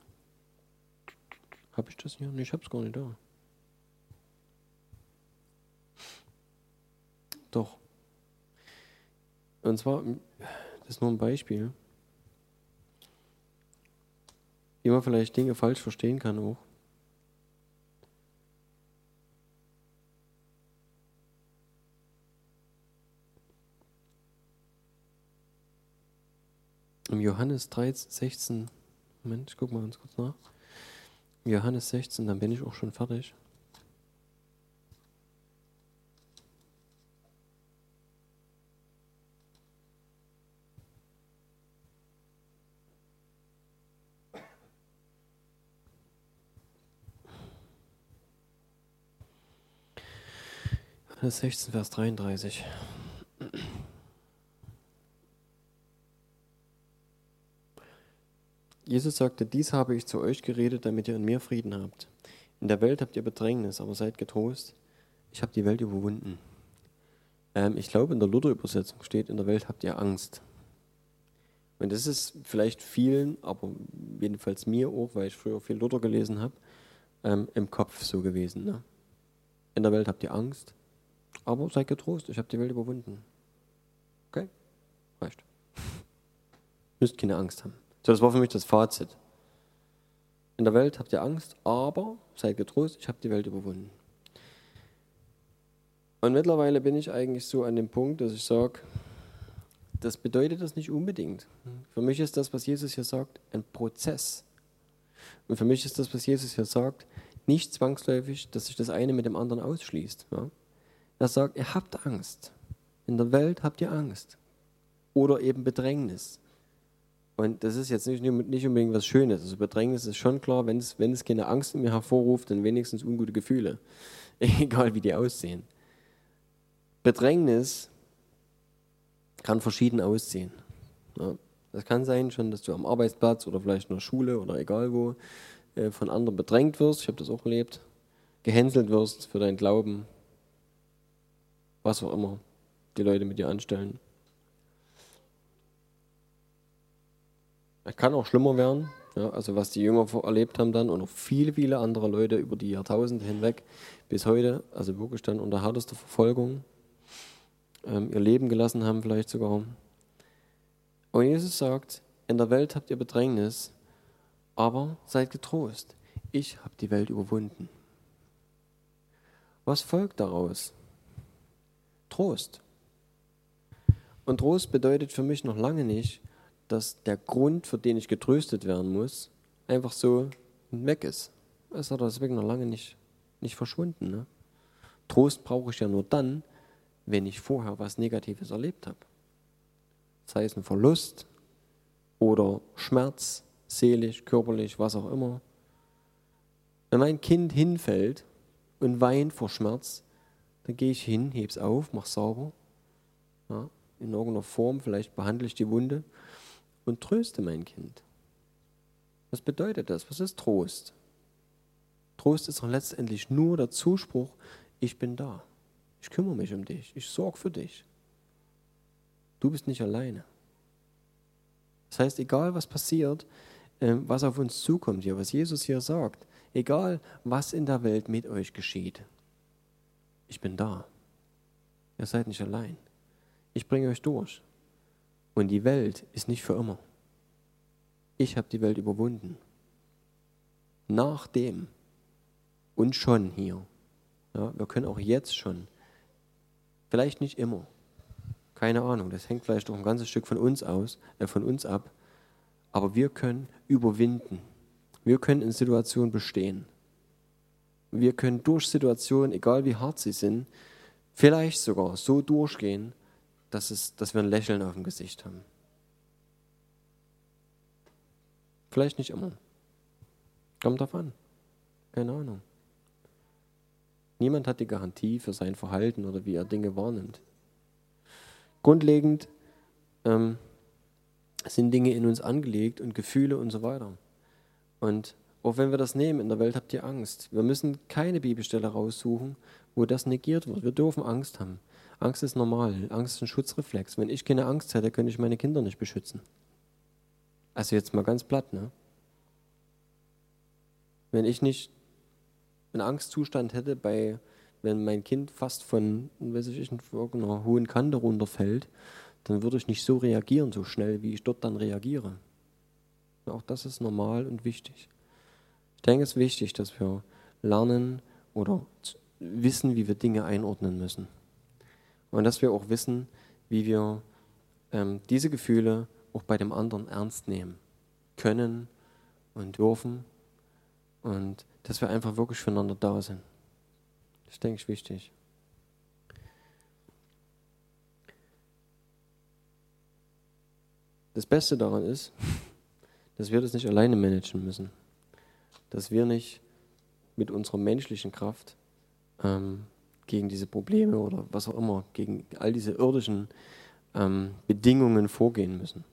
Habe ich das hier? Nee, ich habe es gar nicht da. Doch. Und zwar, das ist nur ein Beispiel, wie man vielleicht Dinge falsch verstehen kann auch. Johannes 13, 16, Moment, ich gucke mal ganz kurz nach. Johannes 16, dann bin ich auch schon fertig. Johannes 16, Vers 33. Jesus sagte, dies habe ich zu euch geredet, damit ihr in mir Frieden habt. In der Welt habt ihr Bedrängnis, aber seid getrost, ich habe die Welt überwunden. Ähm, ich glaube, in der Luther-Übersetzung steht, in der Welt habt ihr Angst. Und das ist vielleicht vielen, aber jedenfalls mir auch, weil ich früher viel Luther gelesen habe, ähm, im Kopf so gewesen. Ne? In der Welt habt ihr Angst, aber seid getrost, ich habe die Welt überwunden. Okay? Reicht. (laughs) Müsst keine Angst haben. So, das war für mich das Fazit. In der Welt habt ihr Angst, aber seid getrost, ich habe die Welt überwunden. Und mittlerweile bin ich eigentlich so an dem Punkt, dass ich sage, das bedeutet das nicht unbedingt. Für mich ist das, was Jesus hier sagt, ein Prozess. Und für mich ist das, was Jesus hier sagt, nicht zwangsläufig, dass sich das eine mit dem anderen ausschließt. Ja? Er sagt, ihr habt Angst. In der Welt habt ihr Angst. Oder eben Bedrängnis. Und das ist jetzt nicht, nicht unbedingt was Schönes. Also Bedrängnis ist schon klar, wenn es, wenn es keine Angst in mir hervorruft, dann wenigstens ungute Gefühle. (laughs) Egal wie die aussehen. Bedrängnis kann verschieden aussehen. Ja, das kann sein schon, dass du am Arbeitsplatz oder vielleicht in der Schule oder egal wo äh, von anderen bedrängt wirst. Ich habe das auch erlebt. Gehänselt wirst für deinen Glauben. Was auch immer die Leute mit dir anstellen. Es kann auch schlimmer werden. Ja, also was die Jünger erlebt haben dann und auch viele, viele andere Leute über die Jahrtausende hinweg bis heute, also wirklich dann unter härtester Verfolgung, ähm, ihr Leben gelassen haben vielleicht sogar. Und Jesus sagt, in der Welt habt ihr Bedrängnis, aber seid getrost. Ich habe die Welt überwunden. Was folgt daraus? Trost. Und Trost bedeutet für mich noch lange nicht, dass der Grund, für den ich getröstet werden muss, einfach so weg ist. Es hat deswegen noch lange nicht, nicht verschwunden. Ne? Trost brauche ich ja nur dann, wenn ich vorher was Negatives erlebt habe. Sei es ein Verlust oder Schmerz, seelisch, körperlich, was auch immer. Wenn mein Kind hinfällt und weint vor Schmerz, dann gehe ich hin, hebe es auf, mache sauber. Ja, in irgendeiner Form, vielleicht behandle ich die Wunde und tröste mein Kind. Was bedeutet das? Was ist Trost? Trost ist doch letztendlich nur der Zuspruch, ich bin da. Ich kümmere mich um dich. Ich sorge für dich. Du bist nicht alleine. Das heißt, egal was passiert, ähm, was auf uns zukommt hier, was Jesus hier sagt, egal was in der Welt mit euch geschieht, ich bin da. Ihr seid nicht allein. Ich bringe euch durch. Und die Welt ist nicht für immer. Ich habe die Welt überwunden. Nachdem und schon hier. Ja, wir können auch jetzt schon Vielleicht nicht immer. Keine Ahnung. Das hängt vielleicht auch ein ganzes Stück von uns aus, äh, von uns ab. Aber wir können überwinden. Wir können in Situationen bestehen. Wir können durch Situationen, egal wie hart sie sind, vielleicht sogar so durchgehen, dass, es, dass wir ein Lächeln auf dem Gesicht haben. Vielleicht nicht immer. Kommt drauf an. Keine Ahnung. Niemand hat die Garantie für sein Verhalten oder wie er Dinge wahrnimmt. Grundlegend ähm, sind Dinge in uns angelegt und Gefühle und so weiter. Und auch wenn wir das nehmen, in der Welt habt ihr Angst. Wir müssen keine Bibelstelle raussuchen, wo das negiert wird. Wir dürfen Angst haben. Angst ist normal. Angst ist ein Schutzreflex. Wenn ich keine Angst hätte, könnte ich meine Kinder nicht beschützen. Also jetzt mal ganz platt, ne? Wenn ich nicht einen Angstzustand hätte, bei, wenn mein Kind fast von, weiß ich, irgendeiner hohen Kante runterfällt, dann würde ich nicht so reagieren, so schnell, wie ich dort dann reagiere. Auch das ist normal und wichtig. Ich denke, es ist wichtig, dass wir lernen oder wissen, wie wir Dinge einordnen müssen. Und dass wir auch wissen, wie wir ähm, diese Gefühle auch bei dem anderen ernst nehmen können und dürfen. Und dass wir einfach wirklich füreinander da sind. Das denke ich wichtig. Das Beste daran ist, (laughs) dass wir das nicht alleine managen müssen. Dass wir nicht mit unserer menschlichen Kraft ähm, gegen diese Probleme oder was auch immer, gegen all diese irdischen ähm, Bedingungen vorgehen müssen,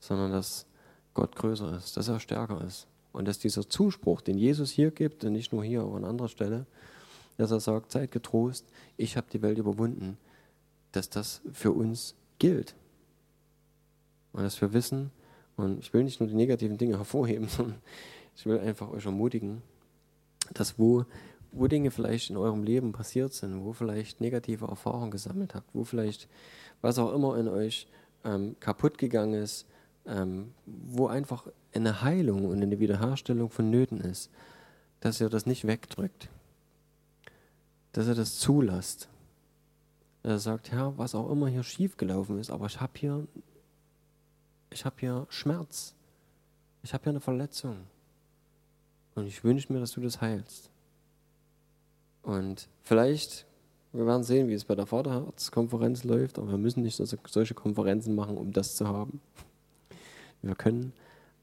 sondern dass Gott größer ist, dass er stärker ist. Und dass dieser Zuspruch, den Jesus hier gibt, und nicht nur hier, aber an anderer Stelle, dass er sagt, seid getrost, ich habe die Welt überwunden, dass das für uns gilt. Und dass wir wissen, und ich will nicht nur die negativen Dinge (laughs) hervorheben, sondern ich will einfach euch ermutigen, dass wo, wo Dinge vielleicht in eurem Leben passiert sind, wo vielleicht negative Erfahrungen gesammelt habt, wo vielleicht was auch immer in euch ähm, kaputt gegangen ist, ähm, wo einfach eine Heilung und eine Wiederherstellung von Nöten ist, dass ihr das nicht wegdrückt, dass ihr das zulasst, Er sagt, Herr, was auch immer hier schiefgelaufen ist, aber ich habe hier, ich habe hier Schmerz. Ich habe hier eine Verletzung. Und ich wünsche mir, dass du das heilst. Und vielleicht, wir werden sehen, wie es bei der Vaterherzkonferenz läuft, aber wir müssen nicht solche Konferenzen machen, um das zu haben. Wir können,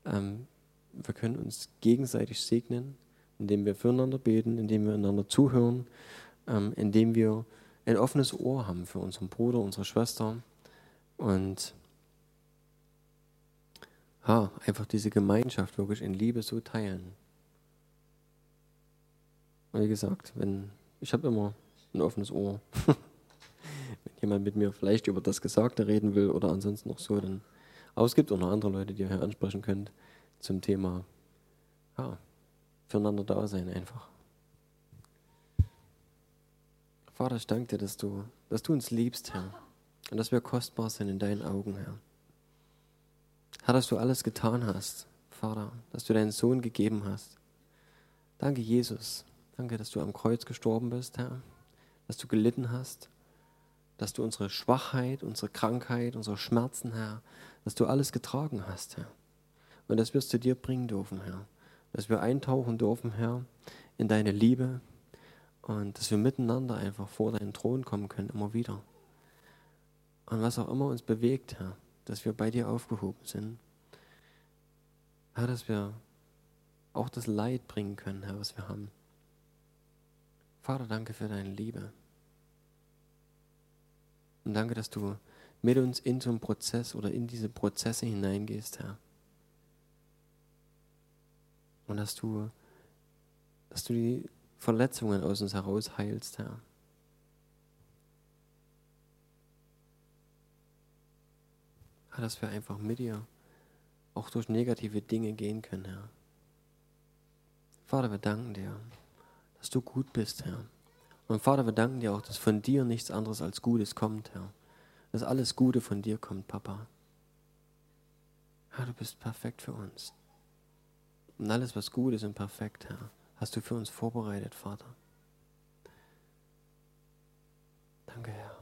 ähm, wir können uns gegenseitig segnen, indem wir füreinander beten, indem wir einander zuhören, ähm, indem wir ein offenes Ohr haben für unseren Bruder, unsere Schwester und ha, einfach diese Gemeinschaft wirklich in Liebe so teilen. Wie gesagt, wenn ich habe immer ein offenes Ohr. (laughs) wenn jemand mit mir vielleicht über das Gesagte reden will oder ansonsten noch so, dann. Aber es gibt auch noch andere Leute, die ihr hier ansprechen könnt zum Thema ja, füreinander da sein einfach. Vater, ich danke dir, dass du, dass du uns liebst, Herr. Und dass wir kostbar sind in deinen Augen, Herr. Herr, dass du alles getan hast, Vater, dass du deinen Sohn gegeben hast. Danke, Jesus. Danke, dass du am Kreuz gestorben bist, Herr. Dass du gelitten hast. Dass du unsere Schwachheit, unsere Krankheit, unsere Schmerzen, Herr, dass du alles getragen hast, Herr. Und dass wir es zu dir bringen dürfen, Herr. Dass wir eintauchen dürfen, Herr, in deine Liebe, und dass wir miteinander einfach vor deinen Thron kommen können, immer wieder. Und was auch immer uns bewegt, Herr, dass wir bei dir aufgehoben sind. Herr, dass wir auch das Leid bringen können, Herr, was wir haben. Vater, danke für deine Liebe. Und danke, dass du mit uns in so einen Prozess oder in diese Prozesse hineingehst, Herr. Und dass du, dass du die Verletzungen aus uns heraus heilst, Herr. Herr, dass wir einfach mit dir auch durch negative Dinge gehen können, Herr. Vater, wir danken dir, dass du gut bist, Herr. Und Vater, wir danken dir auch, dass von dir nichts anderes als Gutes kommt, Herr. Dass alles Gute von dir kommt, Papa. Herr, du bist perfekt für uns. Und alles, was gut ist und perfekt, Herr, hast du für uns vorbereitet, Vater. Danke, Herr.